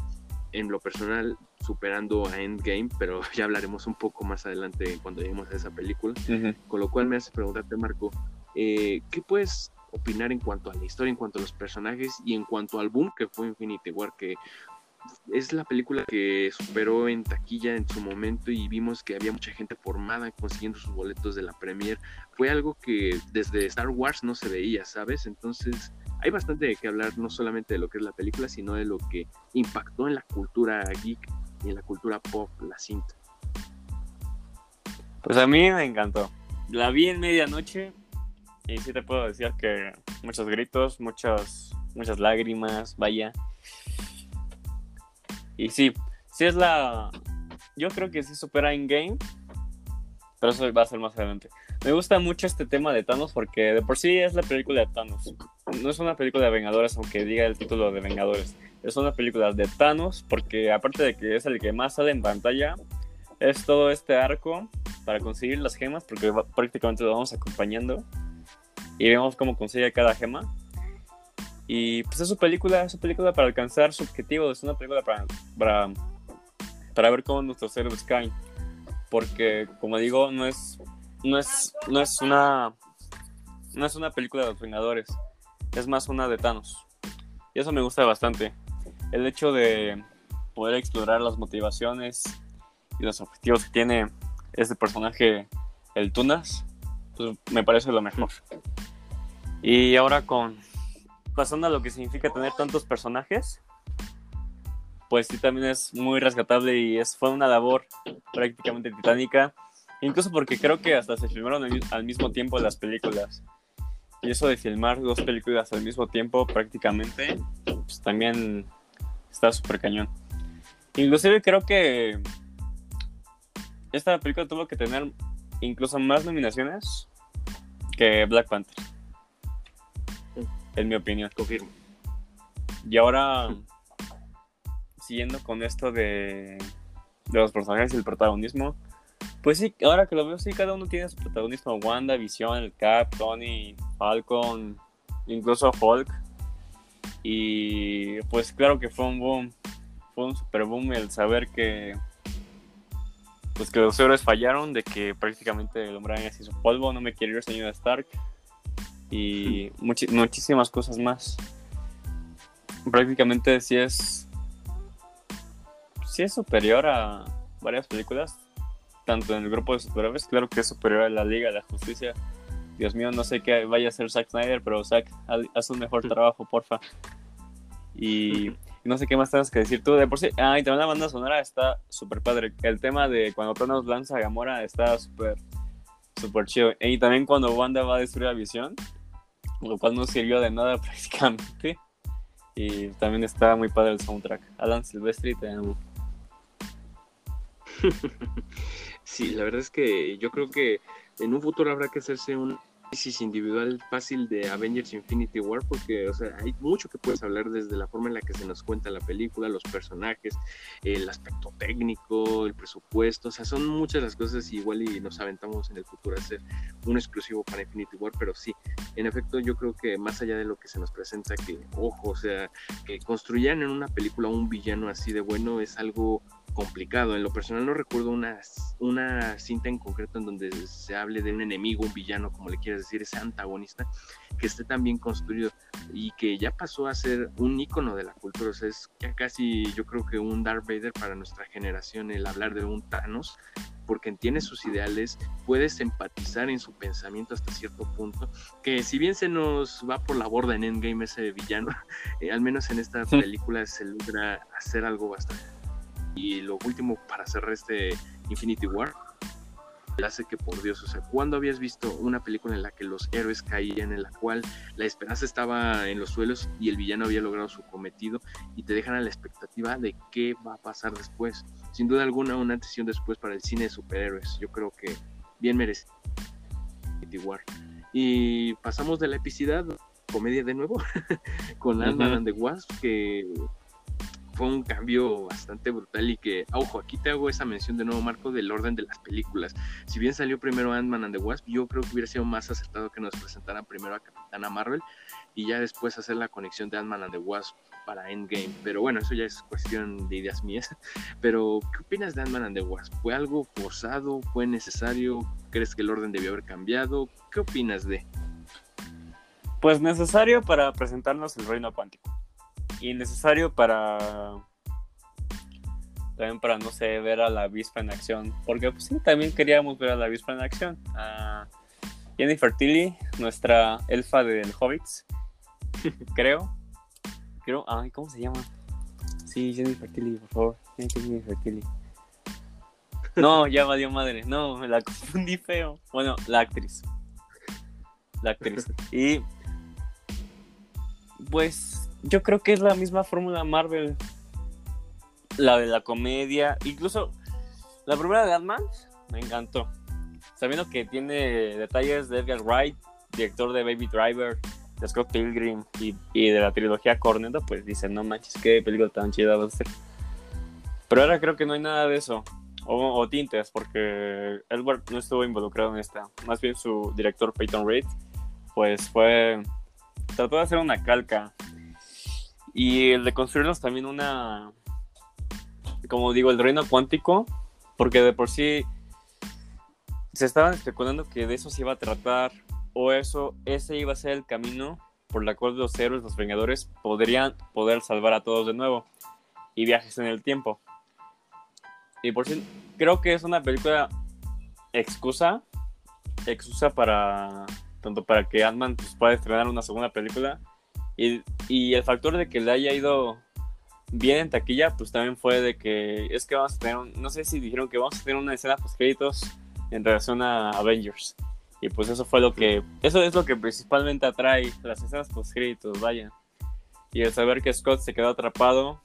en lo personal superando a Endgame, pero ya hablaremos un poco más adelante cuando lleguemos a esa película. Con lo cual me hace preguntarte, Marco, eh, ¿qué puedes opinar en cuanto a la historia, en cuanto a los personajes y en cuanto al boom que fue Infinity War? Que es la película que superó en taquilla en su momento y vimos que había mucha gente formada consiguiendo sus boletos de la premier. Fue algo que desde Star Wars no se veía, ¿sabes? Entonces hay bastante de qué hablar, no solamente de lo que es la película, sino de lo que impactó en la cultura geek y en la cultura pop la cinta. Pues a mí me encantó. La vi en medianoche y sí te puedo decir que muchos gritos, muchas, muchas lágrimas, vaya. Y sí, sí es la... Yo creo que sí supera en game, pero eso va a ser más adelante. Me gusta mucho este tema de Thanos porque de por sí es la película de Thanos. No es una película de Vengadores, aunque diga el título de Vengadores es una película de Thanos, porque aparte de que es el que más sale en pantalla, es todo este arco para conseguir las gemas, porque prácticamente lo vamos acompañando y vemos cómo consigue cada gema. Y pues es su película, es su película para alcanzar su objetivo, es una película para, para, para ver cómo nuestros héroes caen. Porque, como digo, no es, no es, no es una no es una película de los Vengadores, es más una de Thanos. Y eso me gusta bastante el hecho de poder explorar las motivaciones y los objetivos que tiene este personaje, el Tunas, pues me parece lo mejor. Y ahora con pasando a lo que significa tener tantos personajes, pues sí también es muy rescatable y es, fue una labor prácticamente titánica, incluso porque creo que hasta se filmaron al mismo tiempo las películas. Y eso de filmar dos películas al mismo tiempo prácticamente, pues también Está súper cañón. Inclusive creo que esta película tuvo que tener incluso más nominaciones que Black Panther. En mi opinión. Confirmo. Y ahora, siguiendo con esto de, de los personajes y el protagonismo, pues sí, ahora que lo veo, sí, cada uno tiene su protagonismo. Wanda, Vision, el Cap, Tony, Falcon, incluso Hulk. Y pues claro que fue un boom, fue un super boom el saber que pues que los héroes fallaron, de que prácticamente el hombre se hizo polvo, no me quiere ir señor Stark y muchísimas cosas más. Prácticamente sí es sí es superior a varias películas, tanto en el grupo de superhéroes, claro que es superior a la Liga de la Justicia. Dios mío, no sé qué vaya a hacer Zack Snyder, pero Zack, haz un mejor trabajo, porfa. Y no sé qué más tienes que decir tú. De por sí, ah, y también la banda sonora está súper padre. El tema de cuando Thanos lanza a Gamora está súper, súper chido. Y también cuando Wanda va a destruir la visión, lo cual no sirvió de nada prácticamente. Y también está muy padre el soundtrack. Alan Silvestri, te amo. Sí, la verdad es que yo creo que en un futuro habrá que hacerse un individual fácil de Avengers Infinity War porque, o sea, hay mucho que puedes hablar desde la forma en la que se nos cuenta la película, los personajes, el aspecto técnico, el presupuesto, o sea, son muchas las cosas igual y nos aventamos en el futuro a hacer un exclusivo para Infinity War, pero sí, en efecto yo creo que más allá de lo que se nos presenta, que, ojo, o sea, que construyan en una película un villano así de bueno es algo complicado. En lo personal no recuerdo una, una cinta en concreto en donde se hable de un enemigo, un villano, como le quieras decir, ese antagonista, que esté tan bien construido y que ya pasó a ser un icono de la cultura. O sea, es ya casi yo creo que un Darth Vader para nuestra generación el hablar de un Thanos, porque entiende sus ideales, puedes empatizar en su pensamiento hasta cierto punto, que si bien se nos va por la borda en Endgame ese villano, eh, al menos en esta película se logra hacer algo bastante y lo último para cerrar este Infinity War, hace que por Dios, o sea, ¿cuándo habías visto una película en la que los héroes caían, en la cual la esperanza estaba en los suelos y el villano había logrado su cometido y te dejan a la expectativa de qué va a pasar después? Sin duda alguna, una antes y después para el cine de superhéroes. Yo creo que bien merece Infinity War. Y pasamos de la epicidad, comedia de nuevo, con Ant-Man and the Wasp, que fue un cambio bastante brutal y que, ojo, aquí te hago esa mención de nuevo, Marco, del orden de las películas. Si bien salió primero Ant-Man and the Wasp, yo creo que hubiera sido más acertado que nos presentaran primero a Capitana Marvel y ya después hacer la conexión de Ant-Man and the Wasp para Endgame. Pero bueno, eso ya es cuestión de ideas mías. Pero, ¿qué opinas de Ant-Man and the Wasp? ¿Fue algo forzado? ¿Fue necesario? ¿Crees que el orden debió haber cambiado? ¿Qué opinas de? Pues necesario para presentarnos el reino cuántico innecesario para también para no sé ver a la avispa en acción. Porque pues sí también queríamos ver a la avispa en acción. A Jennifer Tilly nuestra elfa del Hobbits creo. Creo ay cómo se llama sí Jennifer Tilly por favor. Jennifer Tilly no ya valió madre. No la confundí feo. Bueno la actriz. La actriz. Y pues yo creo que es la misma fórmula Marvel. La de la comedia, incluso la primera de Ant-Man me encantó. Sabiendo que tiene detalles de Edgar Wright, director de Baby Driver, de Scott Pilgrim y, de la trilogía Cornetto, pues dicen, no manches, qué película tan chida va a ser. Pero ahora creo que no hay nada de eso. O, o, tintes, porque Edward no estuvo involucrado en esta. Más bien su director Peyton Reed, pues fue. Trató de hacer una calca y el de construirnos también una, como digo, el reino cuántico, porque de por sí se estaban especulando que de eso se iba a tratar, o eso, ese iba a ser el camino por el cual los héroes, los vengadores, podrían poder salvar a todos de nuevo. Y viajes en el tiempo. Y por sí, creo que es una película excusa, excusa para, tanto para que Ant-Man pues, pueda estrenar una segunda película, y, el factor de que le haya ido bien en taquilla, pues también fue de que es que vamos a tener, no sé si dijeron que vamos a tener una escena post créditos en relación a Avengers. Y pues eso fue lo que, eso es lo que principalmente atrae las escenas post créditos, vaya. Y el saber que Scott se quedó atrapado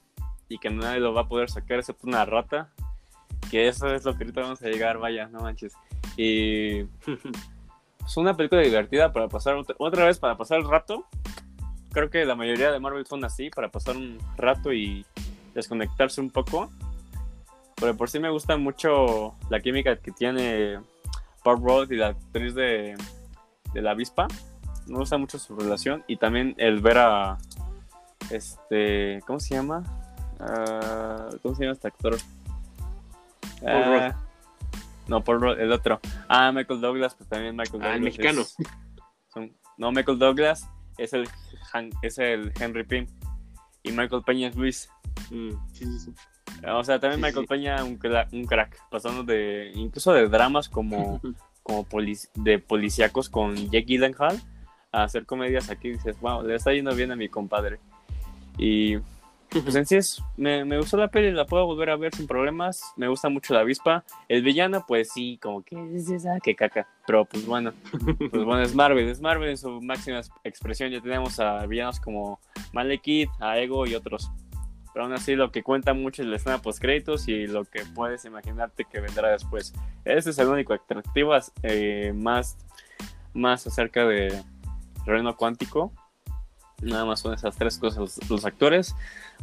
y que nadie lo va a poder sacar excepto una rata, que eso es lo que ahorita vamos a llegar, vaya, no manches. Y es una película divertida para pasar otra, otra vez, para pasar el rato. Creo que la mayoría de Marvel son así, para pasar un rato y desconectarse un poco. Pero por sí me gusta mucho la química que tiene Paul Rudd y la actriz de, de la avispa. Me gusta mucho su relación y también el ver a este, ¿cómo se llama? Ah, ¿Cómo se llama este actor? Paul Rudd. Ah, no, Paul Rudd, el otro. Ah, Michael Douglas, pues también Michael Douglas. Ah, el mexicano. es- son- no, Michael Douglas es el, Han- es el Henry Pym y Michael Peña es Luis. Mm, sí, sí, sí. O sea, también Michael. Peña un, un crack, pasando de incluso de dramas como, como polic- de policíacos con Jake Gyllenhaal a hacer comedias aquí. Dices, wow, le está yendo bien a mi compadre. Y pues en sí es, me, me gustó la peli, la puedo volver a ver sin problemas. Me gusta mucho la avispa. El villano, pues sí, como que es esa que caca. Pero pues bueno, pues bueno, es Marvel, es Marvel en su máxima ex- expresión. Ya tenemos a villanos como Malekith, a Ego y otros. Pero aún así lo que cuenta mucho es la escena post créditos y lo que puedes imaginarte que vendrá después. Ese es el único atractivo eh, más, más acerca de reino cuántico. Nada más son esas tres cosas, los, actores,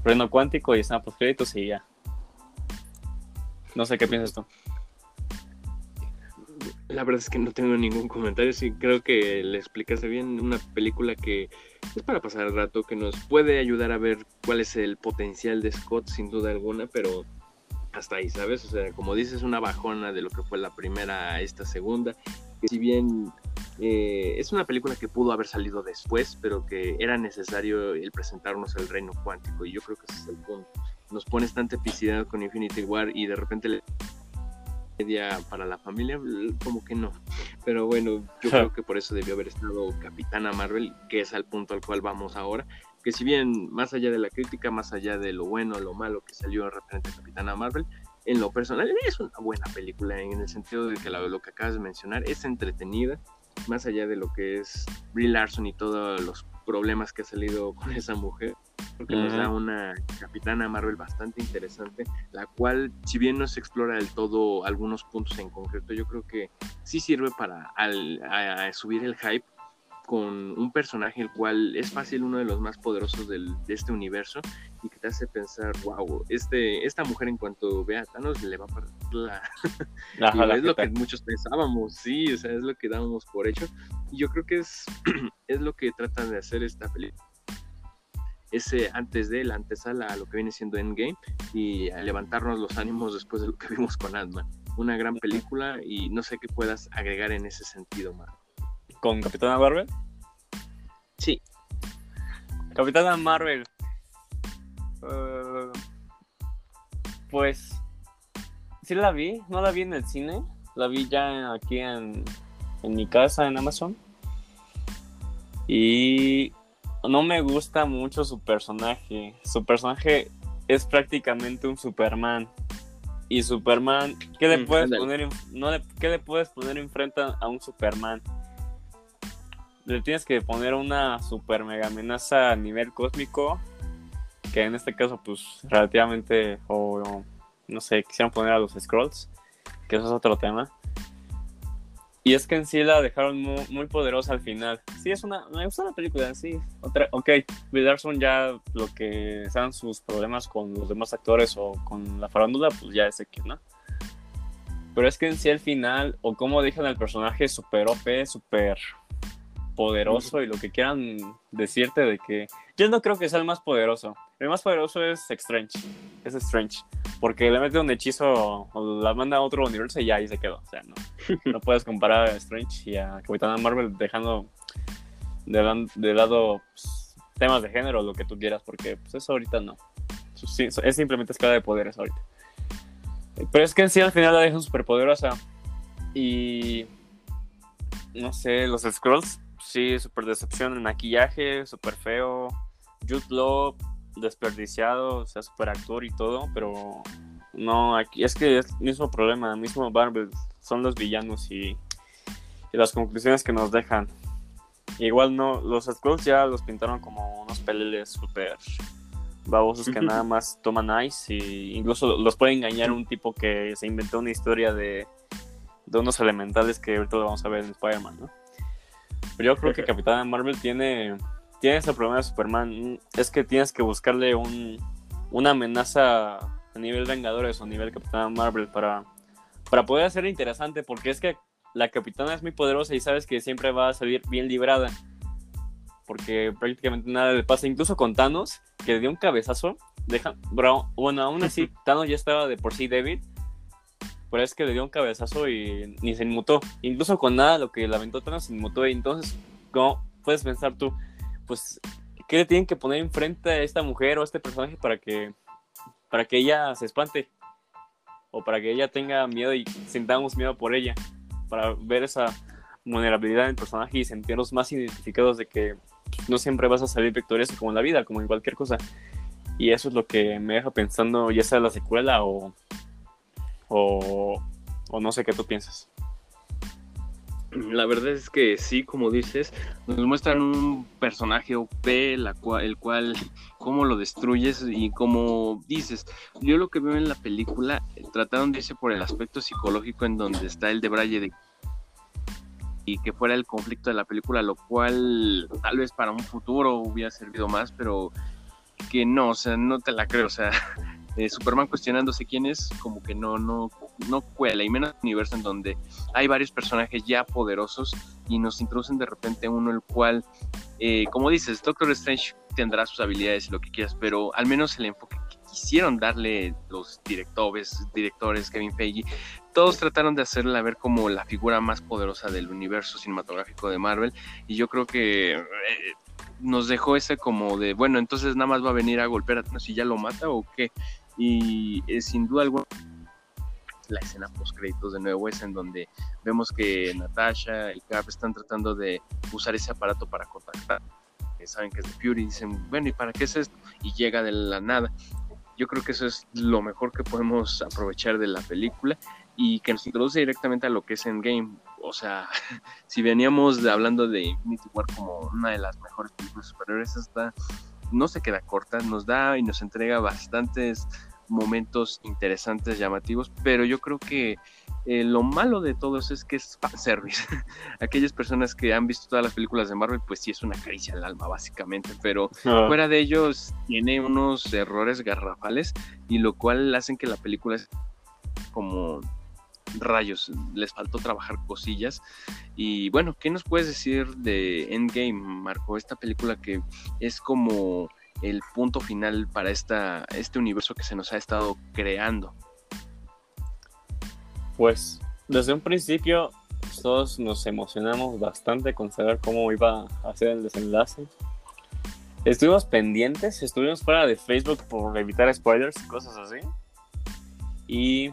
reino cuántico y escena post créditos y ya. No sé qué piensas tú. La verdad es que no tengo ningún comentario. Sí, creo que le explicaste bien. Una película que es para pasar el rato, que nos puede ayudar a ver cuál es el potencial de Scott, sin duda alguna, pero hasta ahí, ¿sabes? O sea, como dices, una bajona de lo que fue la primera a esta segunda. Que si bien eh, es una película que pudo haber salido después, pero que era necesario el presentarnos el reino cuántico. Y yo creo que ese es el punto. Nos pones tanta epicidad con Infinity War y de repente le media para la familia, como que no. Pero bueno, yo creo que por eso debió haber estado Capitana Marvel, que es al punto al cual vamos ahora. Que si bien, más allá de la crítica, más allá de lo bueno, lo malo que salió referente a Capitana Marvel, en lo personal es una buena película en el sentido de que lo que acabas de mencionar es entretenida, más allá de lo que es Brie Larson y todos los problemas que ha salido con esa mujer. Creo que nos da una Capitana Marvel bastante interesante la cual, si bien no se explora del todo algunos puntos en concreto, yo creo que sí sirve para al- a- a subir el hype con un personaje el cual es fácil uno de los más poderosos del- de este universo y que te hace pensar, wow, este, esta mujer en cuanto vea a Thanos le va a partir la... Ajá, la es lo que muchos pensábamos, sí, o sea, es lo que dábamos por hecho. Y yo creo que es, es lo que tratan de hacer esta película. Ese antes de la antesala a lo que viene siendo Endgame y a levantarnos los ánimos después de lo que vimos con Ant-Man. Una gran película y no sé qué puedas agregar en ese sentido, Mar. ¿Con Capitana Marvel? Sí, Capitana Marvel. Eh, pues sí la vi, no la vi en el cine, la vi ya aquí en, en mi casa en Amazon. Y no me gusta mucho su personaje. Su personaje es prácticamente un Superman. Y Superman, ¿qué le Mm, puedes poner en- no le- ¿qué le puedes poner enfrente a un Superman? Le tienes que poner una super mega amenaza a nivel cósmico, que en este caso, pues relativamente, no sé, quisieran poner a los Scrolls, que eso es otro tema. Y es que en sí la dejaron muy, poderosa al final. Sí, es una. Me gusta la película, sí. Otra, ok, Bill Larson ya lo que sean sus problemas con los demás actores o con la farándula, pues ya es que, ¿no? Pero es que en sí al final, o como dejan al personaje super OP, super poderoso y lo que quieran decirte de que yo no creo que sea el más poderoso. El más poderoso es Strange. Es Strange. Porque le mete un hechizo o la manda a otro universo y ya ahí se quedó. O sea, no, no puedes comparar a Strange y a Capitana Marvel dejando de, lan- de lado pues, temas de género o lo que tú quieras, porque pues, eso ahorita no. Sí, Es simplemente escala de poderes ahorita. Pero es que en sí al final la dejan súper poderosa. Y no sé, los Scrolls, sí, súper decepción el maquillaje, súper feo. Jude Law, desperdiciado, o sea, súper actor y todo, pero no, aquí es que es el mismo problema, el mismo Marvel, son los villanos y, y las conclusiones que nos dejan. Igual no, los Skrulls ya los pintaron como unos peleles súper babosos que nada más toman ice y incluso los puede engañar un tipo que se inventó una historia de, de unos elementales que ahorita lo vamos a ver en Spider-Man, ¿no? Pero yo creo que Capitán Marvel tiene, tiene ese problema de Superman. Es que tienes que buscarle un, una amenaza a nivel Vengadores o a nivel Capitán Marvel para, para poder hacer interesante. Porque es que la Capitana es muy poderosa y sabes que siempre va a salir bien librada. Porque prácticamente nada le pasa. Incluso con Thanos, que le dio un cabezazo. Deja, bueno, aún así, Thanos ya estaba de por sí débil es que le dio un cabezazo y ni se inmutó. Incluso con nada, lo que lamentó Thanos se inmutó. Y entonces, ¿cómo puedes pensar tú? Pues, ¿qué le tienen que poner enfrente a esta mujer o a este personaje para que, para que ella se espante? O para que ella tenga miedo y sintamos miedo por ella. Para ver esa vulnerabilidad del personaje y sentirnos más identificados de que no siempre vas a salir victorioso como en la vida, como en cualquier cosa. Y eso es lo que me deja pensando, ya sea la secuela o, o, no sé qué tú piensas. La verdad es que sí, como dices, nos muestran un personaje OP, la cual, el cual, cómo lo destruyes y como dices, yo lo que veo en la película, trataron de irse por el aspecto psicológico en donde está el de Braille de y que fuera el conflicto de la película, lo cual tal vez para un futuro hubiera servido más, pero que no, o sea, no te la creo, o sea, eh, Superman cuestionándose quién es, como que no, no, no cuela, y menos universo en donde hay varios personajes ya poderosos y nos introducen de repente uno el cual, eh, como dices, Doctor Strange tendrá sus habilidades y lo que quieras, pero al menos el enfoque que quisieron darle los directores, directores Kevin Feige, todos trataron de hacerla ver como la figura más poderosa del universo cinematográfico de Marvel, y yo creo que... Eh, nos dejó ese como de, bueno, entonces nada más va a venir a golpear a y ya lo mata o qué. Y eh, sin duda alguna, la escena post créditos de nuevo es en donde vemos que Natasha y Cap están tratando de usar ese aparato para contactar. Que saben que es de Fury y dicen, bueno, ¿y para qué es esto? Y llega de la nada. Yo creo que eso es lo mejor que podemos aprovechar de la película y que nos introduce directamente a lo que es Endgame. O sea, si veníamos hablando de Infinity War como una de las mejores películas superiores, esta no se queda corta, nos da y nos entrega bastantes momentos interesantes, llamativos, pero yo creo que eh, lo malo de todo eso es que es fanservice. Aquellas personas que han visto todas las películas de Marvel, pues sí es una caricia al alma, básicamente, pero ah. fuera de ellos tiene unos errores garrafales y lo cual hacen que la película es como rayos, les faltó trabajar cosillas. Y bueno, ¿qué nos puedes decir de Endgame, Marco? Esta película que es como el punto final para esta, este universo que se nos ha estado creando. Pues desde un principio todos nos emocionamos bastante con saber cómo iba a ser el desenlace. Estuvimos pendientes, estuvimos fuera de Facebook por evitar spoilers y cosas así. Y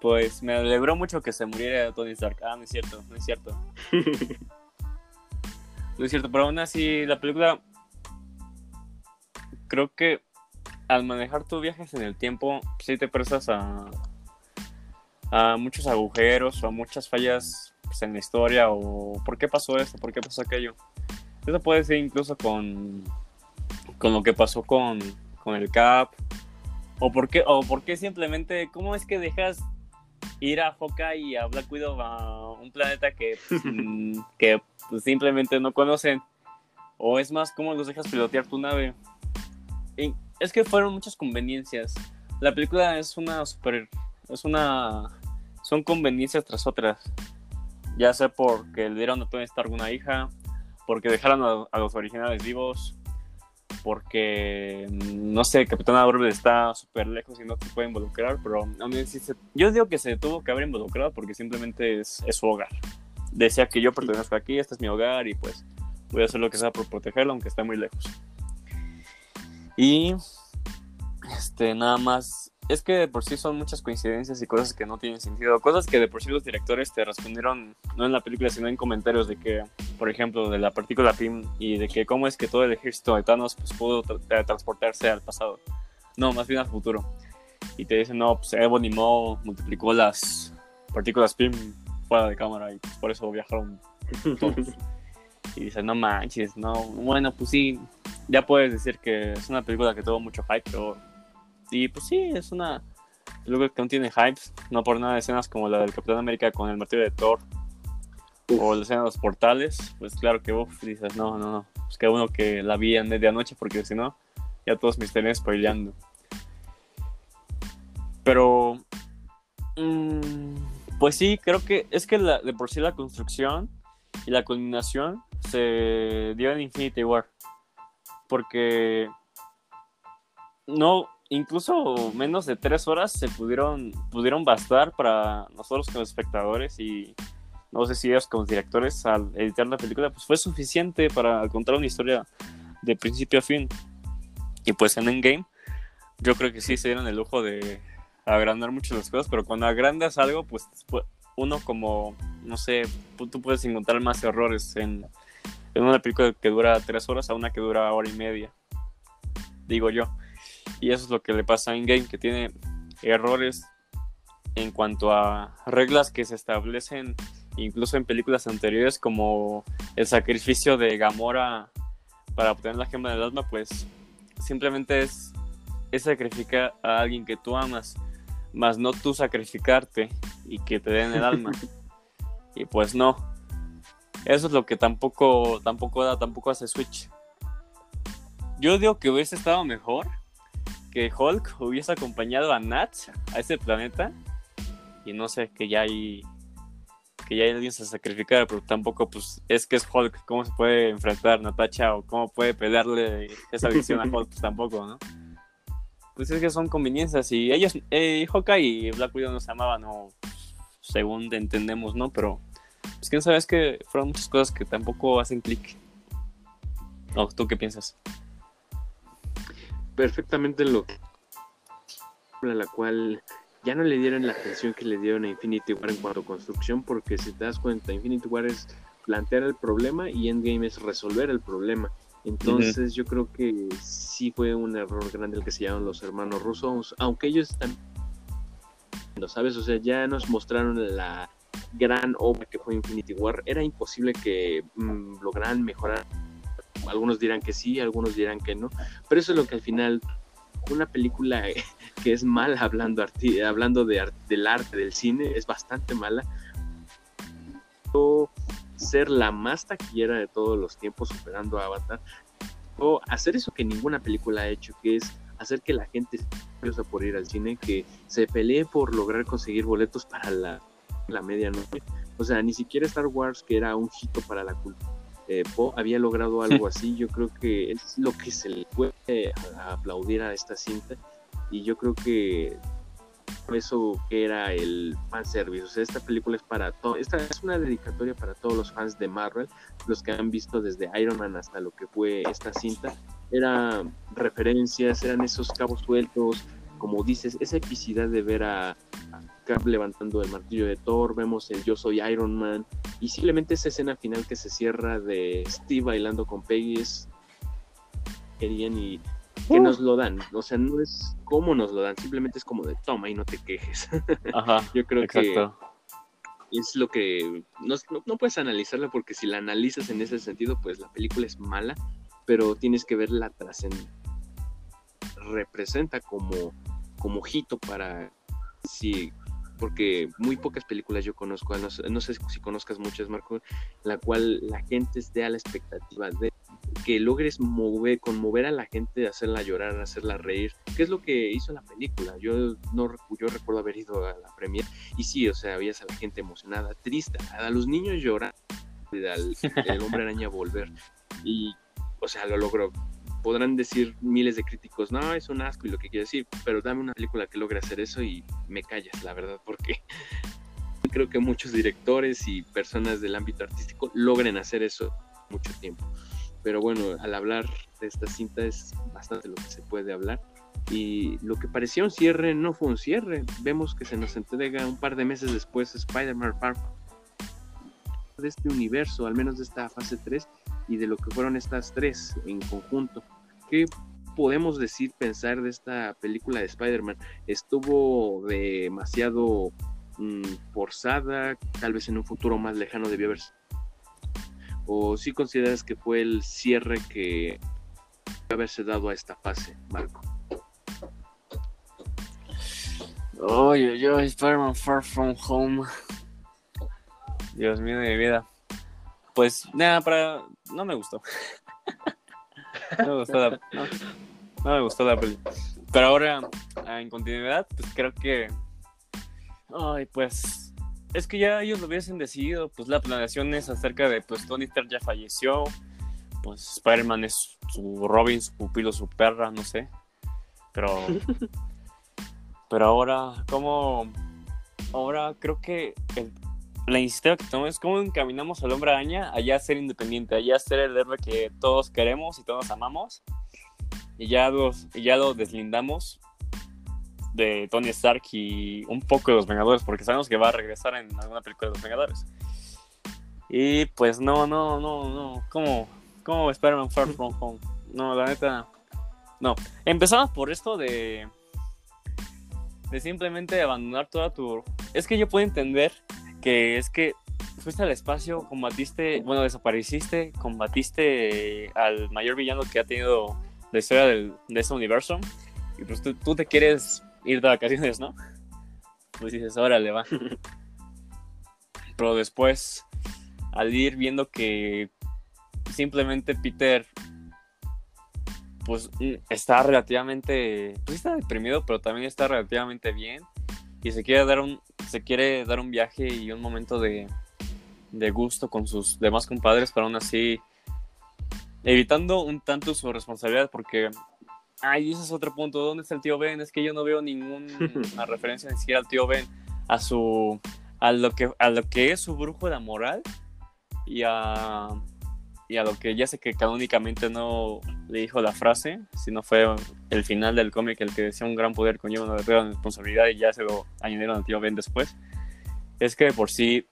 pues me alegró mucho que se muriera Tony Stark. Ah, no es cierto, no es cierto. no es cierto, pero aún así la película creo que al manejar tus viajes en el tiempo, sí te prestas a, a muchos agujeros o a muchas fallas pues, en la historia o por qué pasó esto, por qué pasó aquello. Eso puede ser incluso con, con lo que pasó con, con el Cap o por qué, o por qué simplemente, ¿cómo es que dejas ir a Hawkeye y a Black Widow a un planeta que, pues, mm, que pues, simplemente no conocen. O es más, ¿cómo los dejas pilotear tu nave? Y es que fueron muchas conveniencias. La película es una super. Es una. Son conveniencias tras otras. Ya sea porque le dieron a Tony Stark una hija, porque dejaron a los originales vivos, porque, no sé, Capitán Marvel está súper lejos y no se puede involucrar, pero yo digo que se tuvo que haber involucrado porque simplemente es, su hogar. Decía que yo pertenezco aquí, este es mi hogar y pues voy a hacer lo que sea por protegerlo, aunque esté muy lejos. Y, este, nada más es que de por sí son muchas coincidencias y cosas que no tienen sentido. Cosas que de por sí los directores te respondieron, no en la película, sino en comentarios de que, por ejemplo, de la partícula PIM y de que cómo es que todo el ejército de Thanos pues, pudo transportarse al pasado. No, más bien al futuro. Y te dicen, no, pues Ebony Maw multiplicó las partículas PIM fuera de cámara y pues, por eso viajaron todos. y dicen, no manches, no. Bueno, pues sí, ya puedes decir que es una película que tuvo mucho hype, pero y pues sí, es una película que no tiene hypes, no por nada escenas como la del Capitán América con el martillo de Thor, o la escena de los portales, pues claro que vos dices, no, no, no, pues qué bueno que la vi en medianoche porque si no, ya todos me estarían spoileando. Pero, mm, pues sí, creo que es que la, de por sí la construcción y la culminación se dio en Infinity War. Porque no, incluso menos de tres horas se pudieron, pudieron bastar para nosotros como espectadores y no sé si ellos como directores al editar la película, pues fue suficiente para contar una historia de principio a fin. Y pues en Endgame, yo creo que sí se dieron el lujo de agrandar mucho las cosas, pero cuando agrandas algo, pues uno como, no sé, tú puedes encontrar más errores en, en una película que dura tres horas a una que dura hora y media, digo yo. Y eso es lo que le pasa a Endgame, que tiene errores en cuanto a reglas que se establecen incluso en películas anteriores como el sacrificio de Gamora para obtener la gema del alma, pues simplemente es, es sacrificar a alguien que tú amas, más no tú sacrificarte y que te den el alma. y pues no. Eso es lo que tampoco, tampoco da, tampoco hace Switch. Yo digo que hubiese estado mejor que Hulk hubiese acompañado a Nat a ese planeta y no sé, que ya hay que ya alguien se sacrificara, pero tampoco pues es que es Hulk, ¿cómo se puede enfrentar Natacha o cómo puede pelearle esa visión a Hulk? Pues tampoco, ¿no? Pues es que son conveniencias y ellos, eh, Hawkeye y Black Widow nos amaban, no, según entendemos, ¿no? Pero pues quién sabe, es que fueron muchas cosas que tampoco hacen clic. ¿O tú qué piensas? Perfectamente lo que la cual ya no le dieron la atención que le dieron a Infinity War en cuanto a construcción, porque si te das cuenta, Infinity War es plantear el problema y Endgame es resolver el problema. Entonces yo creo que sí fue un error grande el que se llaman los hermanos rusos, aunque ellos están, ¿sabes? O sea, ya nos mostraron la gran obra que fue Infinity War. Era imposible que mm, lograran mejorar. Algunos dirán que sí, algunos dirán que no, pero eso es lo que al final una película que es mala hablando, hablando de del arte del cine, es bastante mala. O ser la más taquillera de todos los tiempos, superando a Avatar. O hacer eso que ninguna película ha hecho, que es hacer que la gente se curiosa por ir al cine, que se pelee por lograr conseguir boletos para la, la medianoche. O sea, ni siquiera Star Wars, que era un hito para la cultura eh, había logrado algo así. Yo creo que es lo que se le puede aplaudir a esta cinta. Y yo creo que eso era el fanservice. O sea, esta película es para todo. Esta es una dedicatoria para todos los fans de Marvel, los que han visto desde Iron Man hasta lo que fue esta cinta. Eran referencias, eran esos cabos sueltos, como dices, esa epicidad de ver a, Cap levantando el martillo de Thor, vemos el Yo soy Iron Man, y simplemente esa escena final que se cierra de Steve bailando con Peggy es querían y que uh. nos lo dan, o sea, no es como nos lo dan, simplemente es como de toma y no te quejes. Ajá, Yo creo que es lo que no, no, puedes analizarla porque si la analizas en ese sentido, pues la película es mala, pero tienes que ver la trascendencia representa como como hito para sí porque muy pocas películas yo conozco, no, sé si conozcas muchas, Marco, la cual la gente esté a la expectativa de que logres mover, conmover a la gente, hacerla llorar, hacerla reír, que es lo que hizo la película. Yo no yo recuerdo haber ido a la premier y sí, o sea, habías a la gente emocionada, triste, a los niños llorar, al el hombre araña volver y o sea, lo logró podrán decir miles de críticos, no, es un asco y lo que quiero decir, pero dame una película que logre hacer eso y me callas, la verdad, porque creo que muchos directores y personas del ámbito artístico logren hacer eso mucho tiempo. Pero bueno, al hablar de esta cinta es bastante lo que se puede hablar. Y lo que parecía un cierre no fue un cierre. Vemos que se nos entrega un par de meses después Spider-Man Far de este universo, al menos de esta fase 3, y de lo que fueron estas tres en conjunto. ¿Qué podemos decir, pensar de esta película de Spider-Man? ¿Estuvo demasiado mm, forzada? Tal vez en un futuro más lejano debió haber ¿O si consideras que fue el cierre que debió haberse dado a esta fase, Marco? Oye, yo, Spider-Man Far From Home. Dios mío de mi vida. pues nada, para... No me gustó. no me gustó la... No, no me gustó la peli. Pero ahora, en continuidad, pues creo que... Ay, pues... Es que ya ellos lo hubiesen decidido, pues la planeación es acerca de, pues Tony Stark ya falleció, pues Spider-Man es su Robin, su pupilo, su perra, no sé. Pero... pero ahora, ¿cómo...? Ahora creo que el, la iniciativa que tomamos es cómo encaminamos al hombre araña allá a ser independiente, allá a ser el héroe que todos queremos y todos amamos. Y ya, y ya lo deslindamos de Tony Stark y un poco de los Vengadores, porque sabemos que va a regresar en alguna película de los Vengadores. Y pues no, no, no, no. ¿Cómo, cómo Spider-Man Far From Home? No, la neta. No. Empezamos por esto de. De simplemente abandonar toda tu. Es que yo puedo entender que es que fuiste al espacio, combatiste, bueno, desapareciste, combatiste al mayor villano que ha tenido la historia del, de este universo, y pues tú, tú, te quieres ir de vacaciones, ¿no? Pues dices, órale, va. Pero después, al ir viendo que simplemente Peter pues está relativamente, pues está deprimido, pero también está relativamente bien y se quiere dar un, se quiere dar un viaje y un momento de, de gusto con sus demás compadres, pero aún así evitando un tanto su responsabilidad porque ay, ese es otro punto, ¿dónde está el tío Ben? Es que yo no veo ninguna referencia ni siquiera al tío Ben a su a lo que a lo que es su brújula moral y a y a lo que ya sé que canónicamente no le dijo la frase, sino fue el final del cómic el que decía un gran poder conlleva una gran responsabilidad y ya se lo añadieron al tío Ben después, es que por sí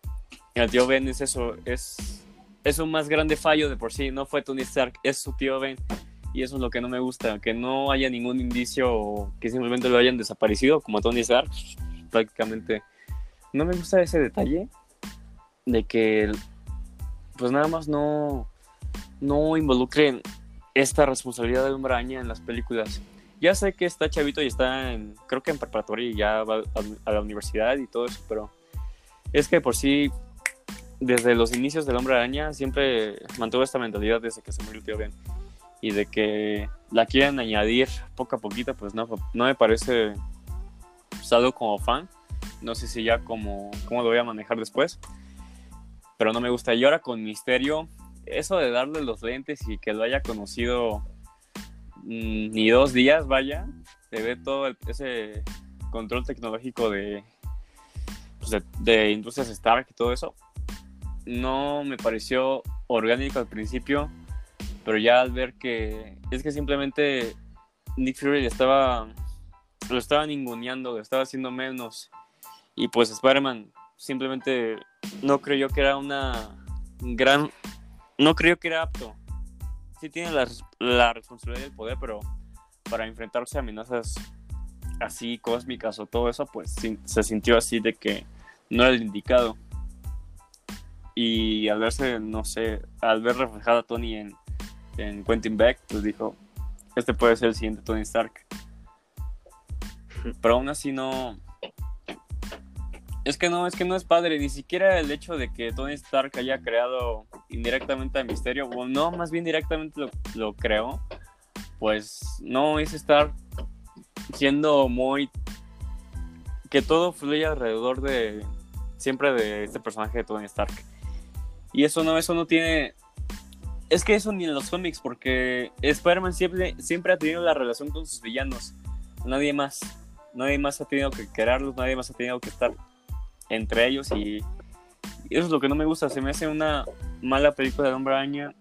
el tío Ben es eso, es, es un más grande fallo de por sí, no fue Tony Stark, es su tío Ben. Y eso es lo que no me gusta, que no haya ningún indicio que simplemente lo hayan desaparecido como Tony Stark, prácticamente no me gusta ese detalle de que pues nada más no no involucren esta responsabilidad de hombre araña en las películas. Ya sé que está chavito y está en, creo que en preparatoria y ya va a, la universidad y todo eso, pero es que por sí, desde los inicios del hombre araña, siempre mantuvo esta mentalidad desde que se murió tío Ben. Y de que la quieren añadir poco a poquito, pues no, no me parece algo como fan. No sé si ya como, cómo lo voy a manejar después. Pero no me gusta. Y ahora con Misterio, eso de darle los lentes y que lo haya conocido mm, ni dos días, vaya, se ve todo ese control tecnológico de, pues de, de, Industrias Stark y todo eso. No me pareció orgánico al principio, pero ya al ver que es que simplemente Nick Fury estaba, lo estaba ninguneando, lo estaba haciendo menos. Y pues Spider-Man simplemente no creyó que era una gran no creo que era apto. Sí tiene la, la responsabilidad del poder, pero para enfrentarse a amenazas así cósmicas o todo eso, pues se sintió así de que no era el indicado. Y al verse, no sé, al ver reflejada a Tony en, en Quentin Beck, pues dijo, este puede ser el siguiente Tony Stark. Pero aún así no, es que no, es que no es padre, ni siquiera el hecho de que Tony Stark haya creado indirectamente a Misterio, o no, más bien directamente lo, creó, pues no es estar siendo muy... que todo fluye alrededor de... siempre de este personaje de Tony Stark. Y eso no, eso no tiene... Es que eso ni en los cómics, porque Spider-Man siempre, siempre ha tenido la relación con sus villanos. Nadie más. Nadie más ha tenido que quererlos, nadie más ha tenido que estar entre ellos y, eso es lo que no me gusta. Se me hace una mala película de Hombre Araña.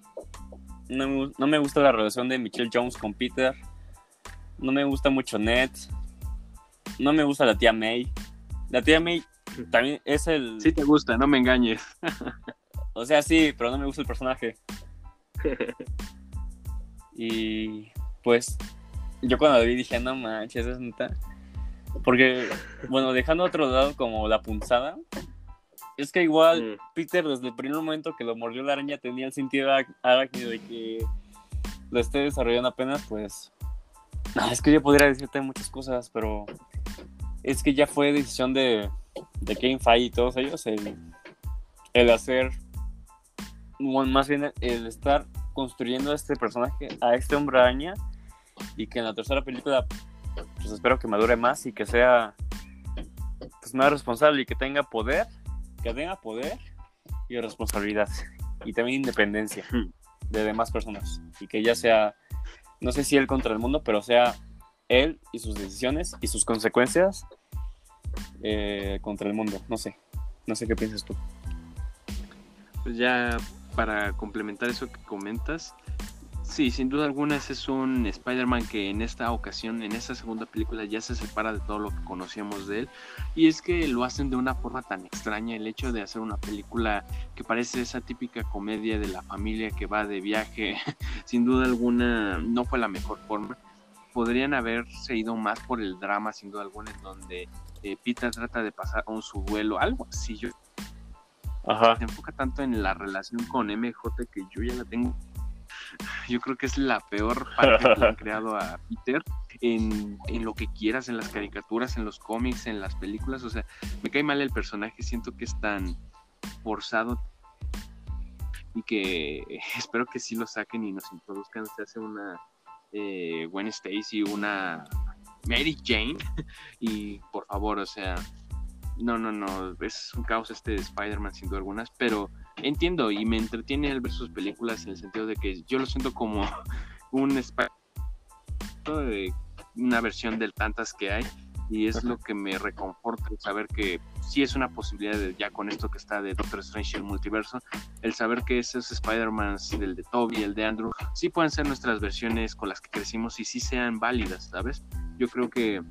No me, no me gusta la relación de Michelle Jones con Peter. No me gusta mucho Ned. No me gusta la tía May. La tía May también es el... Sí te gusta, no me engañes. o sea, sí, pero no me gusta el personaje. y pues yo cuando la vi dije, no manches, es neta. Porque, bueno, dejando a otro lado como la punzada, es que igual mm. Peter desde el primer momento que lo mordió la araña tenía el sentido arácnido de que lo esté desarrollando apenas, pues... No, es que yo podría decirte muchas cosas, pero es que ya fue decisión de, de Kane Feige y todos ellos el, el hacer más bien el estar construyendo a este personaje, a este hombre araña, y que en la tercera película, pues espero que madure más y que sea pues, más responsable y que tenga poder, que tenga poder y responsabilidad, y también independencia de demás personas, y que ya sea, no sé si él contra el mundo, pero sea él y sus decisiones y sus consecuencias eh, contra el mundo, no sé, no sé qué piensas tú. Pues ya para complementar eso que comentas, sí, sin duda alguna ese es un Spider-Man que en esta ocasión, en esta segunda película, ya se separa de todo lo que conocíamos de él. Y es que lo hacen de una forma tan extraña, el hecho de hacer una película que parece esa típica comedia de la familia que va de viaje, sin duda alguna no fue la mejor forma. Podrían haberse ido más por el drama, sin duda alguna, en donde eh, Peter trata de pasar un su duelo, algo así. Yo se enfoca tanto en la relación con MJ que yo ya la tengo. Yo creo que es la peor parte que han creado a Peter en, en, lo que quieras, en las caricaturas, en los cómics, en las películas. O sea, me cae mal el personaje, siento que es tan forzado y que espero que sí lo saquen y nos introduzcan. Se hace una eh, Gwen Stacy, una Mary Jane y por favor, o sea, no, no, no, es un caos este de Spider-Man sin duda algunas, pero entiendo y me entretiene el ver sus películas en el sentido de que yo lo siento como un Spider de una versión del tantas que hay y es lo que me reconforta saber que sí es una posibilidad de, ya con esto que está de Doctor Strange y el multiverso, el saber que esos Spider-Man, el de Toby, el de Andrew, sí pueden ser nuestras versiones con las que crecimos y sí sean válidas, ¿sabes? Yo creo que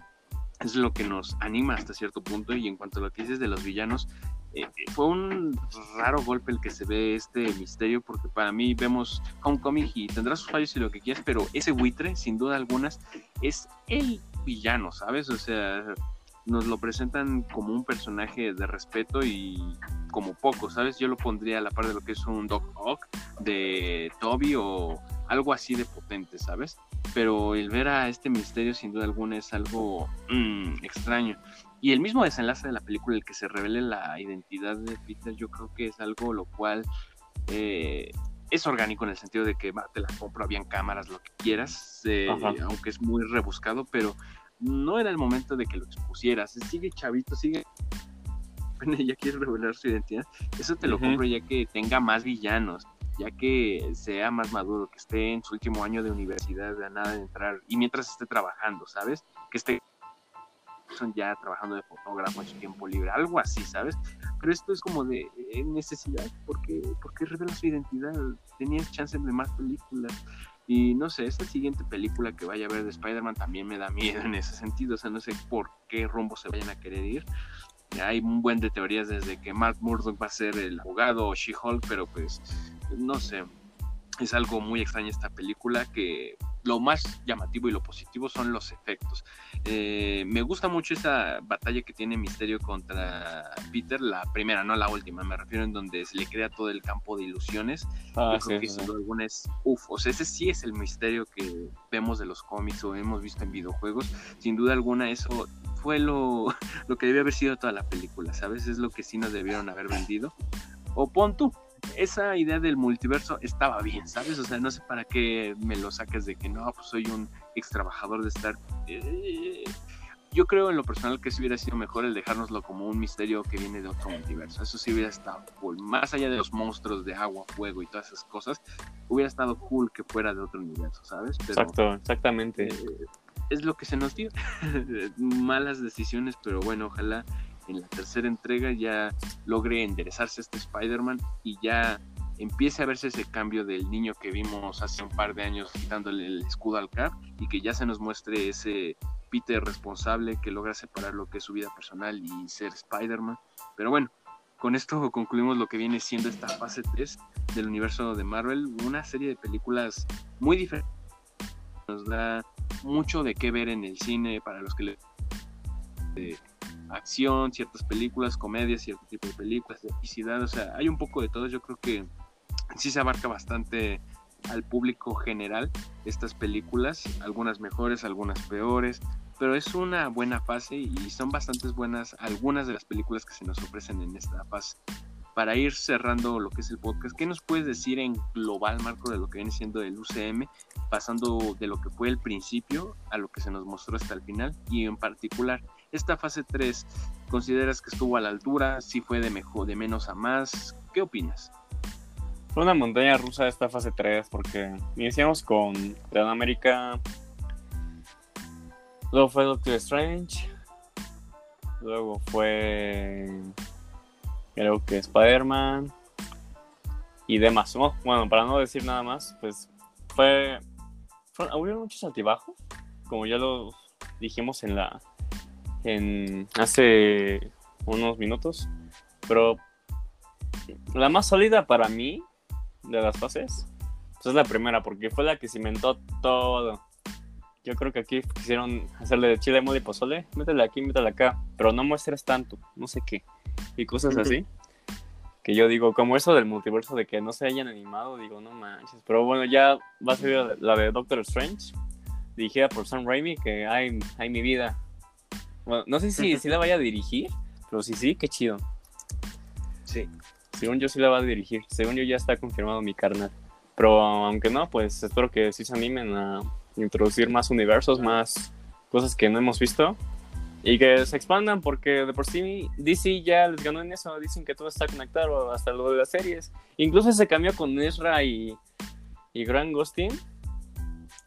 es lo que nos anima hasta cierto punto. Y en cuanto a lo que dices de los villanos, eh, fue un raro golpe el que se ve este misterio, porque para mí vemos Homecoming y tendrá sus fallos y lo que quieras, pero ese buitre, sin duda algunas, es el villano, ¿sabes? O sea, nos lo presentan como un personaje de respeto y como poco, ¿sabes? Yo lo pondría a la par de lo que es un Doc Ock de Toby o algo así de potente, ¿sabes? Pero el ver a este misterio sin duda alguna es algo mm, extraño. Y el mismo desenlace de la película, el que se revele la identidad de Peter, yo creo que es algo lo cual eh, es orgánico en el sentido de que te la compro, habían cámaras, lo que quieras, eh, aunque es muy rebuscado, pero no era el momento de que lo expusieras. Sigue chavito, sigue ya quiere revelar su identidad, eso te lo compro ya que tenga más villanos, ya que sea más maduro, que esté en su último año de universidad, de nada de entrar, y mientras esté trabajando, ¿sabes? Que esté ya trabajando de fotógrafo en su tiempo libre, algo así, ¿sabes? Pero esto es como de eh, necesidad, porque porque revela su identidad? Tenías chance de más películas. Y no sé, esta siguiente película que vaya a ver de Spider-Man también me da miedo en ese sentido. O sea, no sé por qué rumbo se vayan a querer ir. Hay un buen de teorías desde que Mark Murdock va a ser el abogado o She-Hulk, pero pues no sé, es algo muy extraño esta película que lo más llamativo y lo positivo son los efectos. Eh, me gusta mucho esa batalla que tiene Misterio contra Peter, la primera, no la última, me refiero en donde se le crea todo el campo de ilusiones. Ah, Yo creo que sin duda alguna es, uff, o sea, ese sí es el misterio que vemos de los cómics o hemos visto en videojuegos. Sin duda alguna eso fue lo, lo que debió haber sido toda la película, ¿sabes? Es lo que sí nos debieron haber vendido. O pon tú, esa idea del multiverso estaba bien, ¿sabes? O sea, no sé para qué me lo saques de que no, pues soy un ex trabajador de estar. Eh, yo creo en lo personal que sí hubiera sido mejor el dejárnoslo como un misterio que viene de otro multiverso. Eso sí hubiera estado cool. Más allá de los monstruos de agua, fuego y todas esas cosas, hubiera estado cool que fuera de otro universo, ¿sabes? Exacto, exactamente. Eh, es lo que se nos dio. Malas decisiones, pero bueno, ojalá en la tercera entrega ya logre enderezarse este Spider-Man y ya empiece a verse ese cambio del niño que vimos hace un par de años quitándole el escudo al Cap y que ya se nos muestre ese Peter responsable que logra separar lo que es su vida personal y ser Spider-Man. Pero bueno, con esto concluimos lo que viene siendo esta fase 3 del universo de Marvel, una serie de películas muy diferentes. Nos da mucho de qué ver en el cine para los que le acción, ciertas películas, comedias, cierto tipo de películas, epicidad, o sea, hay un poco de todo, yo creo que sí se abarca bastante al público general estas películas, algunas mejores, algunas peores, pero es una buena fase y son bastantes buenas algunas de las películas que se nos ofrecen en esta fase. para ir cerrando lo que es el podcast, ¿qué nos puedes decir en global, Marco, de lo que viene siendo el UCM, pasando de lo que fue el principio a lo que se nos mostró hasta el final? Y en particular, esta fase 3, ¿consideras que estuvo a la altura? ¿Si fue de, mejor, de menos a más? ¿Qué opinas? Fue una montaña rusa esta fase 3 porque iniciamos con Gran América, luego fue Doctor Strange, luego fue creo que Spider-Man y demás. bueno, para no decir nada más, pues fue, fue hubo muchos altibajos, como ya lo dijimos en la en hace unos minutos, pero la más sólida para mí de las fases pues es la primera, porque fue la que cimentó todo. Yo creo que aquí quisieron hacerle de chile, mole y pozole. Métele aquí, métele acá. Pero no muestres tanto, no sé qué. Y cosas así. Que yo digo, como eso del multiverso de que no se hayan animado, digo, no manches. Pero bueno, ya va a ser la de Doctor Strange, dirigida por Sam Raimi, que hay, hay mi vida. Bueno, no sé si, si la vaya a dirigir, pero si sí, qué chido. Sí. Según yo sí la va a dirigir. Según yo ya está confirmado mi carnal. Pero aunque no, pues espero que sí se animen a introducir más universos, más cosas que no hemos visto. Y que se expandan, porque de por sí DC ya les ganó en eso. Dicen que todo está conectado, hasta lo de las series. Incluso se cambió con Ezra y, y Grant Gustin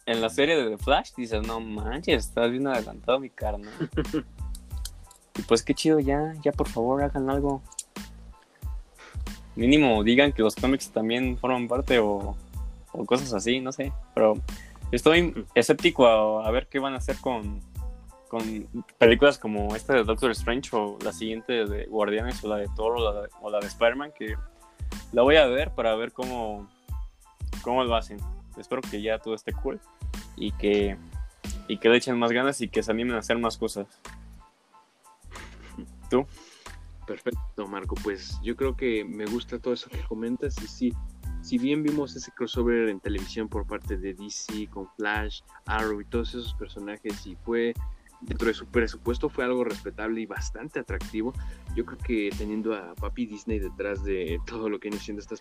en la serie de The Flash. Dices, no manches, estás bien adelantado, mi carnal. y pues qué chido, ya, ya por favor hagan algo mínimo digan que los cómics también forman parte o, cosas así, no sé. Pero estoy escéptico a, ver qué van a hacer con, con películas como esta de Doctor Strange o la siguiente de Guardianes o la de Thor o la de, Spider-Man, que la voy a ver para ver cómo, cómo lo hacen. Espero que ya todo esté cool y que, y que le echen más ganas y que se animen a hacer más cosas. ¿Tú? Perfecto, Marco. Pues yo creo que me gusta todo eso que comentas y sí, si bien vimos ese crossover en televisión por parte de DC con Flash, Arrow y todos esos personajes y fue dentro de su presupuesto fue algo respetable y bastante atractivo. Yo creo que teniendo a Papi Disney detrás de todo lo que viene siendo estas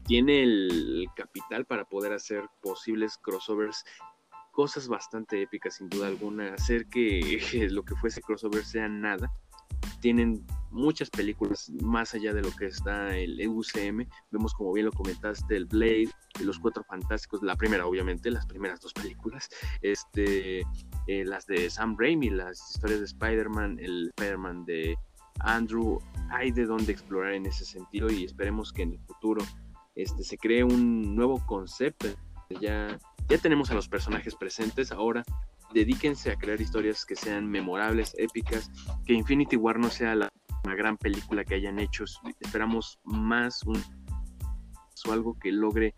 tiene el capital para poder hacer posibles crossovers cosas bastante épicas sin duda alguna, hacer que lo que fuese crossover sea nada tienen muchas películas más allá de lo que está el UCM. Vemos, como bien lo comentaste, el Blade, Los Cuatro Fantásticos, la primera, obviamente, las primeras dos películas, este, eh, las de Sam Raimi, las historias de Spider-Man, el Spider-Man de Andrew. Hay de dónde explorar en ese sentido y esperemos que en el futuro este, se cree un nuevo concepto. Ya, ya tenemos a los personajes presentes, ahora dedíquense a crear historias que sean memorables, épicas, que Infinity War no sea la, gran película que hayan hecho, esperamos más un, o algo que logre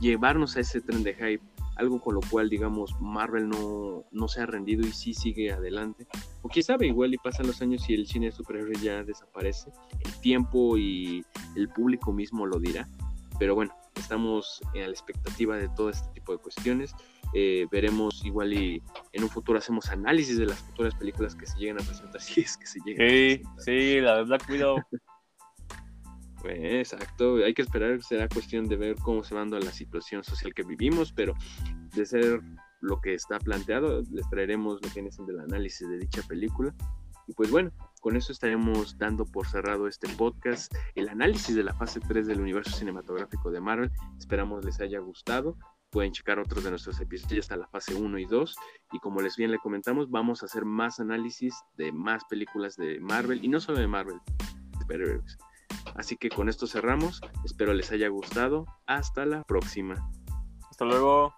llevarnos a ese tren de hype, algo con lo cual, digamos, Marvel no, no se ha rendido y sí sigue adelante. O quién sabe, igual y pasan los años y el cine de superhéroes ya desaparece, el tiempo y el público mismo lo dirá. Pero bueno, estamos a la expectativa de todo este tipo de cuestiones. Eh, veremos igual y en un futuro hacemos análisis de las futuras películas que se lleguen a presentar, si es que se llegan sí, Sí, la de Black Widow. Exacto, hay que esperar, será cuestión de ver cómo se va dando la situación social que vivimos, pero de ser lo que está planteado, les traeremos lo que siendo el análisis de dicha película. Y pues bueno, con eso estaremos dando por cerrado este podcast, el análisis de la fase 3 del universo cinematográfico de Marvel. Esperamos les haya gustado pueden checar otros de nuestros episodios hasta la fase 1 y 2. Y como les bien le comentamos, vamos a hacer más análisis de más películas de Marvel y no solo de Marvel, Así que con esto cerramos. Espero les haya gustado. Hasta la próxima. Hasta luego.